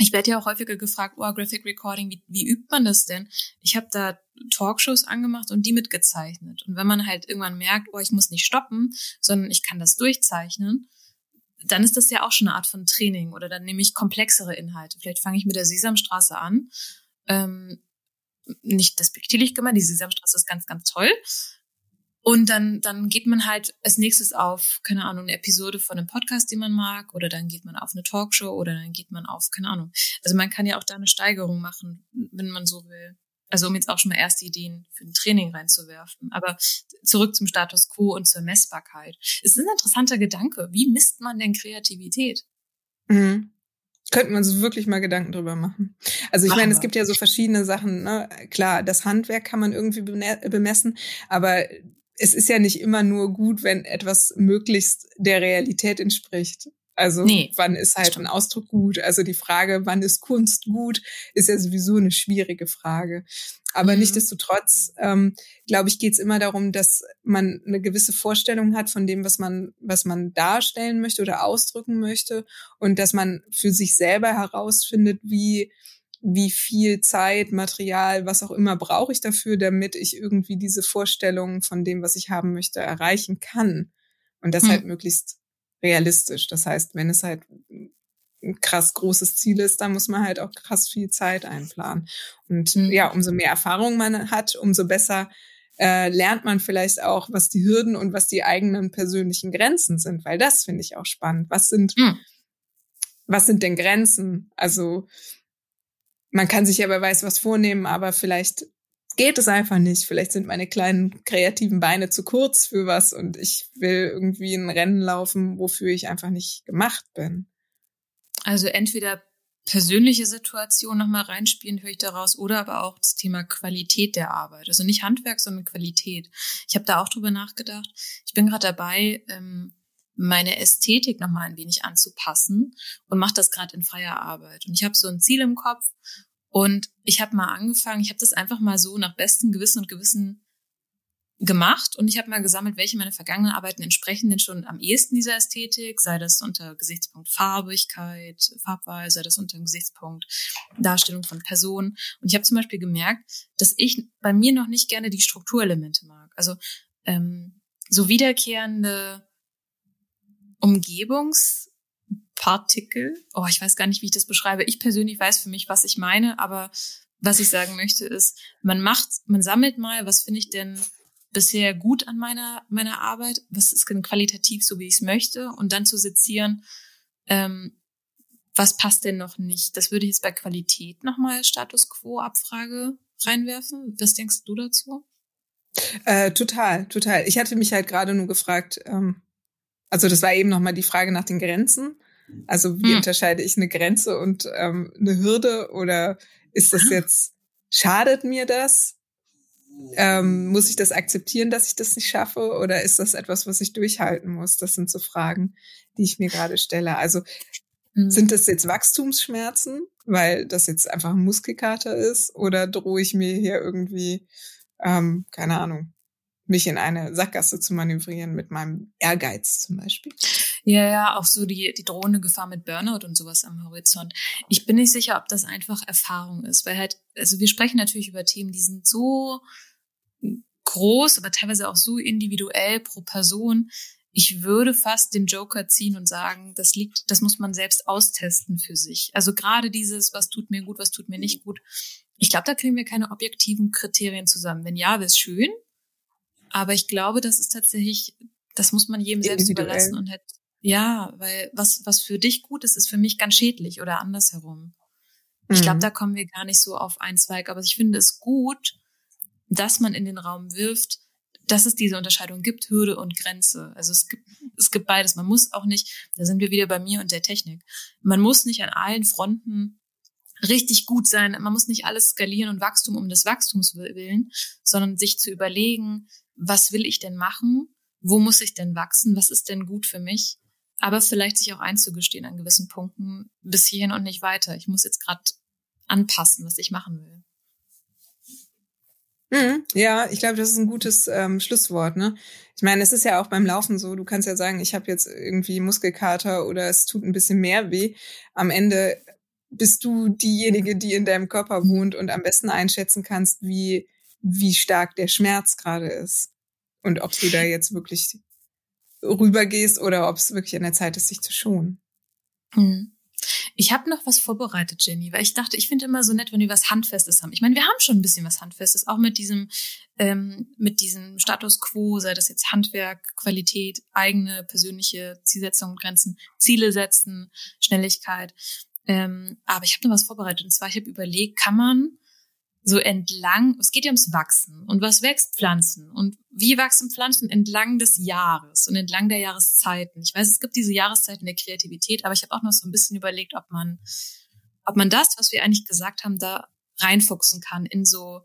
ich werde ja auch häufiger gefragt, oh, Graphic Recording, wie, wie übt man das denn? Ich habe da Talkshows angemacht und die mitgezeichnet. Und wenn man halt irgendwann merkt, oh, ich muss nicht stoppen, sondern ich kann das durchzeichnen, dann ist das ja auch schon eine Art von Training. Oder dann nehme ich komplexere Inhalte. Vielleicht fange ich mit der Sesamstraße an. Ähm, nicht despektierlich gemeint, die Sesamstraße ist ganz, ganz toll. Und dann, dann geht man halt als nächstes auf, keine Ahnung, eine Episode von einem Podcast, den man mag, oder dann geht man auf eine Talkshow, oder dann geht man auf, keine Ahnung. Also man kann ja auch da eine Steigerung machen, wenn man so will. Also um jetzt auch schon mal erste Ideen für ein Training reinzuwerfen. Aber zurück zum Status quo und zur Messbarkeit. Es ist ein interessanter Gedanke. Wie misst man denn Kreativität? Mhm. Könnten wir uns wirklich mal Gedanken drüber machen. Also ich meine, es gibt ja so verschiedene Sachen. Ne? Klar, das Handwerk kann man irgendwie bemessen, aber es ist ja nicht immer nur gut, wenn etwas möglichst der Realität entspricht. Also nee, wann ist halt ein Ausdruck gut? Also die Frage, wann ist Kunst gut, ist ja sowieso eine schwierige Frage. Aber mhm. nichtdestotrotz, ähm, glaube ich, geht es immer darum, dass man eine gewisse Vorstellung hat von dem, was man, was man darstellen möchte oder ausdrücken möchte und dass man für sich selber herausfindet, wie wie viel Zeit, Material, was auch immer brauche ich dafür, damit ich irgendwie diese Vorstellung von dem, was ich haben möchte, erreichen kann. Und das hm. halt möglichst realistisch. Das heißt, wenn es halt ein krass großes Ziel ist, dann muss man halt auch krass viel Zeit einplanen. Und hm. ja, umso mehr Erfahrung man hat, umso besser äh, lernt man vielleicht auch, was die Hürden und was die eigenen persönlichen Grenzen sind, weil das finde ich auch spannend. Was sind, hm. was sind denn Grenzen? Also man kann sich ja wer weiß was vornehmen, aber vielleicht geht es einfach nicht. Vielleicht sind meine kleinen kreativen Beine zu kurz für was und ich will irgendwie ein Rennen laufen, wofür ich einfach nicht gemacht bin. Also entweder persönliche Situation nochmal reinspielen, höre ich daraus, oder aber auch das Thema Qualität der Arbeit. Also nicht Handwerk, sondern Qualität. Ich habe da auch drüber nachgedacht. Ich bin gerade dabei, ähm, meine Ästhetik nochmal ein wenig anzupassen und mache das gerade in freier Arbeit. Und ich habe so ein Ziel im Kopf und ich habe mal angefangen, ich habe das einfach mal so nach bestem Gewissen und Gewissen gemacht und ich habe mal gesammelt, welche meiner vergangenen Arbeiten entsprechen denn schon am ehesten dieser Ästhetik, sei das unter Gesichtspunkt Farbigkeit, Farbwahl, sei das unter dem Gesichtspunkt Darstellung von Personen. Und ich habe zum Beispiel gemerkt, dass ich bei mir noch nicht gerne die Strukturelemente mag. Also ähm, so wiederkehrende Umgebungspartikel. Oh, ich weiß gar nicht, wie ich das beschreibe. Ich persönlich weiß für mich, was ich meine, aber was ich sagen möchte ist, man macht, man sammelt mal, was finde ich denn bisher gut an meiner, meiner Arbeit, was ist denn qualitativ so, wie ich es möchte, und dann zu sezieren, ähm, was passt denn noch nicht. Das würde ich jetzt bei Qualität nochmal Status Quo-Abfrage reinwerfen. Was denkst du dazu? Äh, total, total. Ich hatte mich halt gerade nur gefragt, ähm, also das war eben nochmal die Frage nach den Grenzen. Also wie hm. unterscheide ich eine Grenze und ähm, eine Hürde oder ist das jetzt, schadet mir das? Ähm, muss ich das akzeptieren, dass ich das nicht schaffe? Oder ist das etwas, was ich durchhalten muss? Das sind so Fragen, die ich mir gerade stelle. Also mhm. sind das jetzt Wachstumsschmerzen, weil das jetzt einfach ein Muskelkater ist? Oder drohe ich mir hier irgendwie, ähm, keine Ahnung, mich in eine Sackgasse zu manövrieren mit meinem Ehrgeiz zum Beispiel. Ja, ja, auch so die, die drohende Gefahr mit Burnout und sowas am Horizont. Ich bin nicht sicher, ob das einfach Erfahrung ist, weil halt, also wir sprechen natürlich über Themen, die sind so groß, aber teilweise auch so individuell pro Person. Ich würde fast den Joker ziehen und sagen, das liegt, das muss man selbst austesten für sich. Also gerade dieses, was tut mir gut, was tut mir nicht gut. Ich glaube, da kriegen wir keine objektiven Kriterien zusammen. Wenn ja, wäre es schön. Aber ich glaube, das ist tatsächlich, das muss man jedem selbst überlassen und halt, ja, weil was, was für dich gut ist, ist für mich ganz schädlich oder andersherum. Mhm. Ich glaube, da kommen wir gar nicht so auf einen Zweig. Aber ich finde es gut, dass man in den Raum wirft, dass es diese Unterscheidung gibt, Hürde und Grenze. Also es gibt, es gibt beides. Man muss auch nicht, da sind wir wieder bei mir und der Technik. Man muss nicht an allen Fronten richtig gut sein. Man muss nicht alles skalieren und Wachstum um des Wachstums willen, sondern sich zu überlegen, was will ich denn machen? Wo muss ich denn wachsen? Was ist denn gut für mich? Aber vielleicht sich auch einzugestehen an gewissen Punkten bis hierhin und nicht weiter. Ich muss jetzt gerade anpassen, was ich machen will. Mhm, ja, ich glaube, das ist ein gutes ähm, Schlusswort. Ne? Ich meine, es ist ja auch beim Laufen so. Du kannst ja sagen, ich habe jetzt irgendwie Muskelkater oder es tut ein bisschen mehr weh. Am Ende bist du diejenige, die in deinem Körper wohnt und am besten einschätzen kannst, wie wie stark der Schmerz gerade ist. Und ob du da jetzt wirklich rübergehst oder ob es wirklich an der Zeit ist, sich zu schonen. Hm. Ich habe noch was vorbereitet, Jenny, weil ich dachte, ich finde immer so nett, wenn wir was Handfestes haben. Ich meine, wir haben schon ein bisschen was Handfestes, auch mit diesem, ähm, mit diesem Status quo, sei das jetzt Handwerk, Qualität, eigene persönliche Zielsetzungen, Grenzen, Ziele setzen, Schnelligkeit. Ähm, aber ich habe noch was vorbereitet. Und zwar, ich habe überlegt, kann man so entlang, es geht ja ums Wachsen. Und was wächst Pflanzen? Und wie wachsen Pflanzen entlang des Jahres und entlang der Jahreszeiten? Ich weiß, es gibt diese Jahreszeiten der Kreativität, aber ich habe auch noch so ein bisschen überlegt, ob man, ob man das, was wir eigentlich gesagt haben, da reinfuchsen kann in so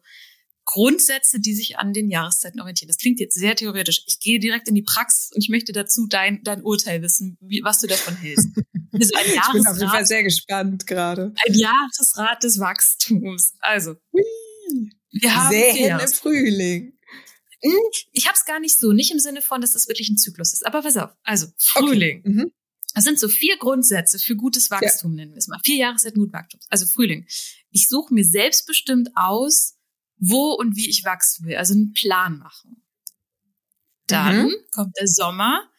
Grundsätze, die sich an den Jahreszeiten orientieren. Das klingt jetzt sehr theoretisch. Ich gehe direkt in die Praxis und ich möchte dazu dein, dein Urteil wissen, wie, was du davon hältst. Also ein ich bin auf jeden Fall sehr gespannt gerade. Ein Jahresrat des Wachstums. Also, wir haben Säen im Frühling. Hm, ich habe es gar nicht so, nicht im Sinne von, dass es wirklich ein Zyklus ist. Aber pass auf, also Frühling. Okay. Mhm. Das sind so vier Grundsätze für gutes Wachstum, ja. nennen wir es mal. Vier Jahreszeiten gut Wachstum. Also Frühling. Ich suche mir selbstbestimmt aus, wo und wie ich wachsen will. Also einen Plan machen. Dann mhm. kommt der Sommer.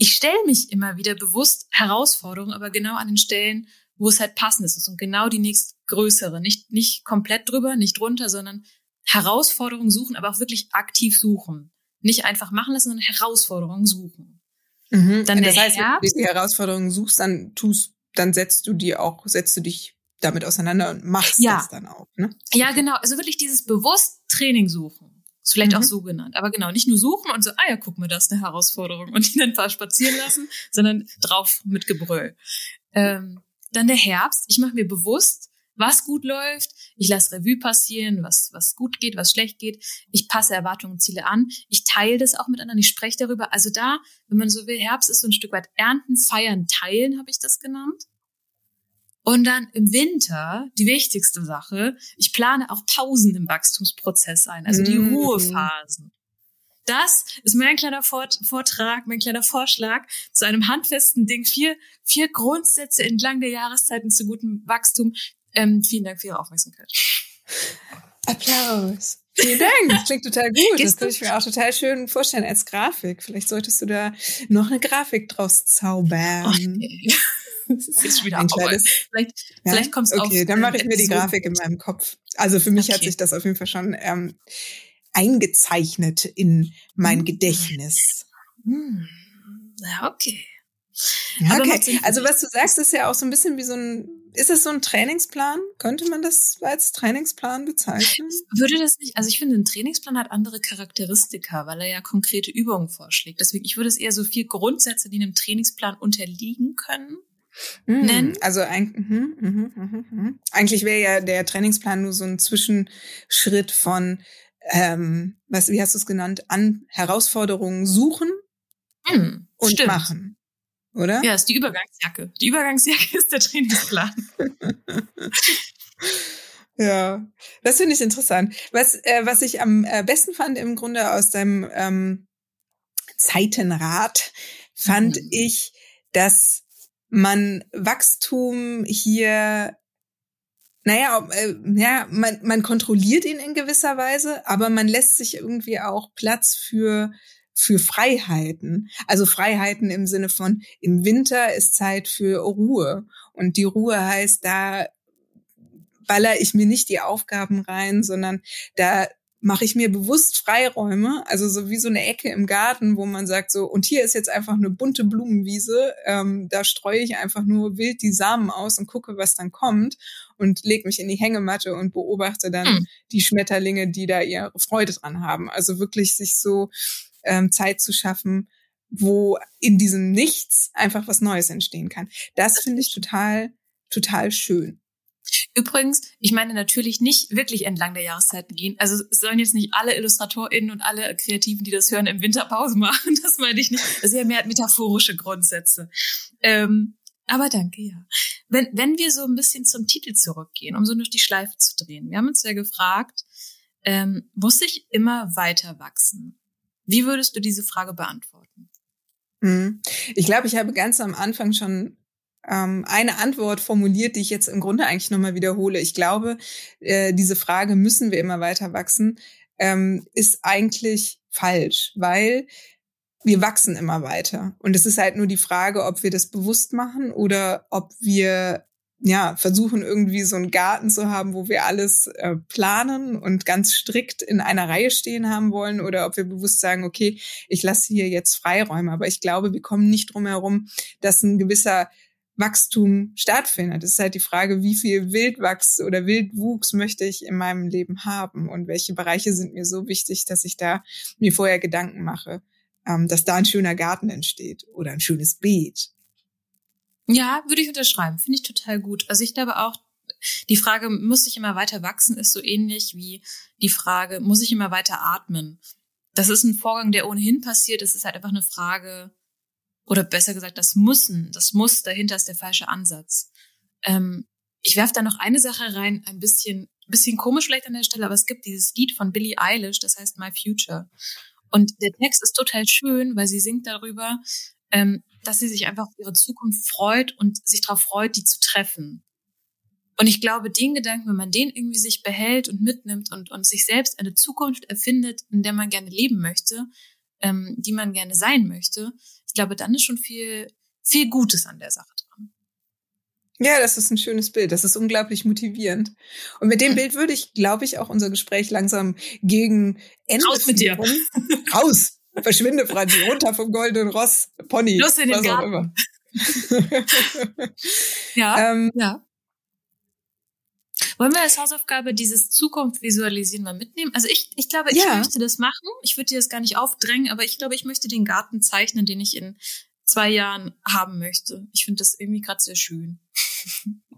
Ich stelle mich immer wieder bewusst Herausforderungen, aber genau an den Stellen, wo es halt passend ist und genau die nächstgrößere. Nicht, nicht komplett drüber, nicht drunter, sondern Herausforderungen suchen, aber auch wirklich aktiv suchen. Nicht einfach machen lassen, sondern Herausforderungen suchen. Mhm. Dann das heißt, Herbst, wenn du die Herausforderungen suchst, dann tust, dann setzt du die auch, setzt du dich damit auseinander und machst ja. das dann auch. Ne? Ja, genau. Also wirklich dieses bewusst Training suchen. Ist vielleicht mhm. auch so genannt. Aber genau, nicht nur suchen und so, ah ja, guck mal, das ist eine Herausforderung und ihn dann paar spazieren lassen, sondern drauf mit Gebrüll. Ähm, dann der Herbst. Ich mache mir bewusst, was gut läuft. Ich lasse Revue passieren, was, was gut geht, was schlecht geht. Ich passe Erwartungen und Ziele an. Ich teile das auch mit anderen. Ich spreche darüber. Also da, wenn man so will, Herbst ist so ein Stück weit Ernten, Feiern, Teilen, habe ich das genannt. Und dann im Winter, die wichtigste Sache, ich plane auch Pausen im Wachstumsprozess ein, also die mhm. Ruhephasen. das ist mein kleiner Vortrag, mein kleiner Vorschlag zu einem handfesten Ding. Vier, vier Grundsätze entlang der Jahreszeiten zu gutem Wachstum. Ähm, vielen Dank für Ihre Aufmerksamkeit. Applaus. Vielen Dank. Das klingt total gut. Gehst das könnte ich mir auch total schön vorstellen als Grafik. Vielleicht solltest du da noch eine Grafik draus zaubern. Okay. Das ist jetzt wieder ein kleines, Vielleicht, ja? vielleicht kommst du Okay, dann mache ich mir die Grafik in meinem Kopf. Also für mich okay. hat sich das auf jeden Fall schon ähm, eingezeichnet in mein hm. Gedächtnis. Hm. Ja, okay. Ja, okay. Also was du sagst, ist ja auch so ein bisschen wie so ein, ist es so ein Trainingsplan? Könnte man das als Trainingsplan bezeichnen? Würde das nicht, also ich finde, ein Trainingsplan hat andere Charakteristika, weil er ja konkrete Übungen vorschlägt. Deswegen, ich würde es eher so vier Grundsätze, die einem Trainingsplan unterliegen können, mm, nennen. Also ein, mm, mm, mm, mm. eigentlich wäre ja der Trainingsplan nur so ein Zwischenschritt von, ähm, was, wie hast du es genannt, an Herausforderungen suchen mm, und stimmt. machen oder? Ja, ist die Übergangsjacke. Die Übergangsjacke ist der Trainingsplan. ja, das finde ich interessant. Was, äh, was ich am äh, besten fand im Grunde aus deinem ähm, Zeitenrat, fand mhm. ich, dass man Wachstum hier naja, äh, ja, man, man kontrolliert ihn in gewisser Weise, aber man lässt sich irgendwie auch Platz für für Freiheiten. Also Freiheiten im Sinne von, im Winter ist Zeit für Ruhe. Und die Ruhe heißt, da baller ich mir nicht die Aufgaben rein, sondern da mache ich mir bewusst Freiräume, also so wie so eine Ecke im Garten, wo man sagt so, und hier ist jetzt einfach eine bunte Blumenwiese, ähm, da streue ich einfach nur wild die Samen aus und gucke, was dann kommt und leg mich in die Hängematte und beobachte dann hm. die Schmetterlinge, die da ihre Freude dran haben. Also wirklich sich so ähm, Zeit zu schaffen, wo in diesem Nichts einfach was Neues entstehen kann. Das finde ich total, total schön. Übrigens, ich meine natürlich nicht wirklich entlang der Jahreszeiten gehen. Also es sollen jetzt nicht alle IllustratorInnen und alle Kreativen, die das hören, im Winterpause machen. Das meine ich nicht. Das ist ja mehr metaphorische Grundsätze. Ähm, aber danke, ja. Wenn, wenn wir so ein bisschen zum Titel zurückgehen, um so durch die Schleife zu drehen. Wir haben uns ja gefragt, ähm, muss ich immer weiter wachsen? Wie würdest du diese Frage beantworten? Hm. Ich glaube, ich habe ganz am Anfang schon ähm, eine Antwort formuliert, die ich jetzt im Grunde eigentlich nochmal wiederhole. Ich glaube, äh, diese Frage, müssen wir immer weiter wachsen, ähm, ist eigentlich falsch, weil wir wachsen immer weiter. Und es ist halt nur die Frage, ob wir das bewusst machen oder ob wir ja, versuchen irgendwie so einen Garten zu haben, wo wir alles äh, planen und ganz strikt in einer Reihe stehen haben wollen oder ob wir bewusst sagen, okay, ich lasse hier jetzt Freiräume. Aber ich glaube, wir kommen nicht drum herum, dass ein gewisser Wachstum stattfindet. Es ist halt die Frage, wie viel Wildwachs oder Wildwuchs möchte ich in meinem Leben haben und welche Bereiche sind mir so wichtig, dass ich da mir vorher Gedanken mache, ähm, dass da ein schöner Garten entsteht oder ein schönes Beet ja, würde ich unterschreiben. Finde ich total gut. Also ich glaube auch, die Frage, muss ich immer weiter wachsen, ist so ähnlich wie die Frage, muss ich immer weiter atmen? Das ist ein Vorgang, der ohnehin passiert. Es ist halt einfach eine Frage, oder besser gesagt, das Mussen, das Muss dahinter ist der falsche Ansatz. Ähm, ich werfe da noch eine Sache rein, ein bisschen, bisschen komisch vielleicht an der Stelle, aber es gibt dieses Lied von Billie Eilish, das heißt My Future. Und der Text ist total schön, weil sie singt darüber, ähm, dass sie sich einfach auf ihre Zukunft freut und sich darauf freut, die zu treffen. Und ich glaube, den Gedanken, wenn man den irgendwie sich behält und mitnimmt und, und sich selbst eine Zukunft erfindet, in der man gerne leben möchte, ähm, die man gerne sein möchte, ich glaube, dann ist schon viel, viel Gutes an der Sache dran. Ja, das ist ein schönes Bild. Das ist unglaublich motivierend. Und mit dem hm. Bild würde ich, glaube ich, auch unser Gespräch langsam gegen Ende Raus mit dir. Raus. Verschwinde, Franzi, runter vom goldenen Ross, Pony, Los in den was Garten. auch immer. ja, ähm, ja. Wollen wir als Hausaufgabe dieses Zukunft visualisieren mal mitnehmen? Also ich, ich glaube, ich ja. möchte das machen. Ich würde dir das gar nicht aufdrängen, aber ich glaube, ich möchte den Garten zeichnen, den ich in zwei Jahren haben möchte. Ich finde das irgendwie gerade sehr schön.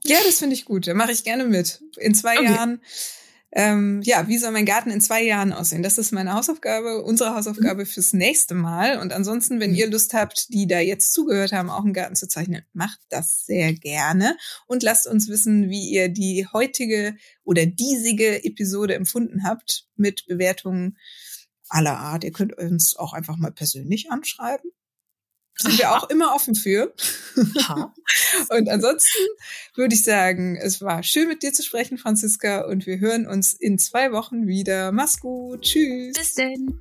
Ja, das finde ich gut. Da mache ich gerne mit. In zwei okay. Jahren ähm, ja, wie soll mein Garten in zwei Jahren aussehen? Das ist meine Hausaufgabe, unsere Hausaufgabe fürs nächste Mal. Und ansonsten, wenn ihr Lust habt, die da jetzt zugehört haben, auch einen Garten zu zeichnen, macht das sehr gerne und lasst uns wissen, wie ihr die heutige oder diesige Episode empfunden habt mit Bewertungen aller Art. Ihr könnt uns auch einfach mal persönlich anschreiben. Sind wir auch immer offen für. und ansonsten würde ich sagen, es war schön mit dir zu sprechen, Franziska, und wir hören uns in zwei Wochen wieder. Mach's gut. Tschüss. Bis denn.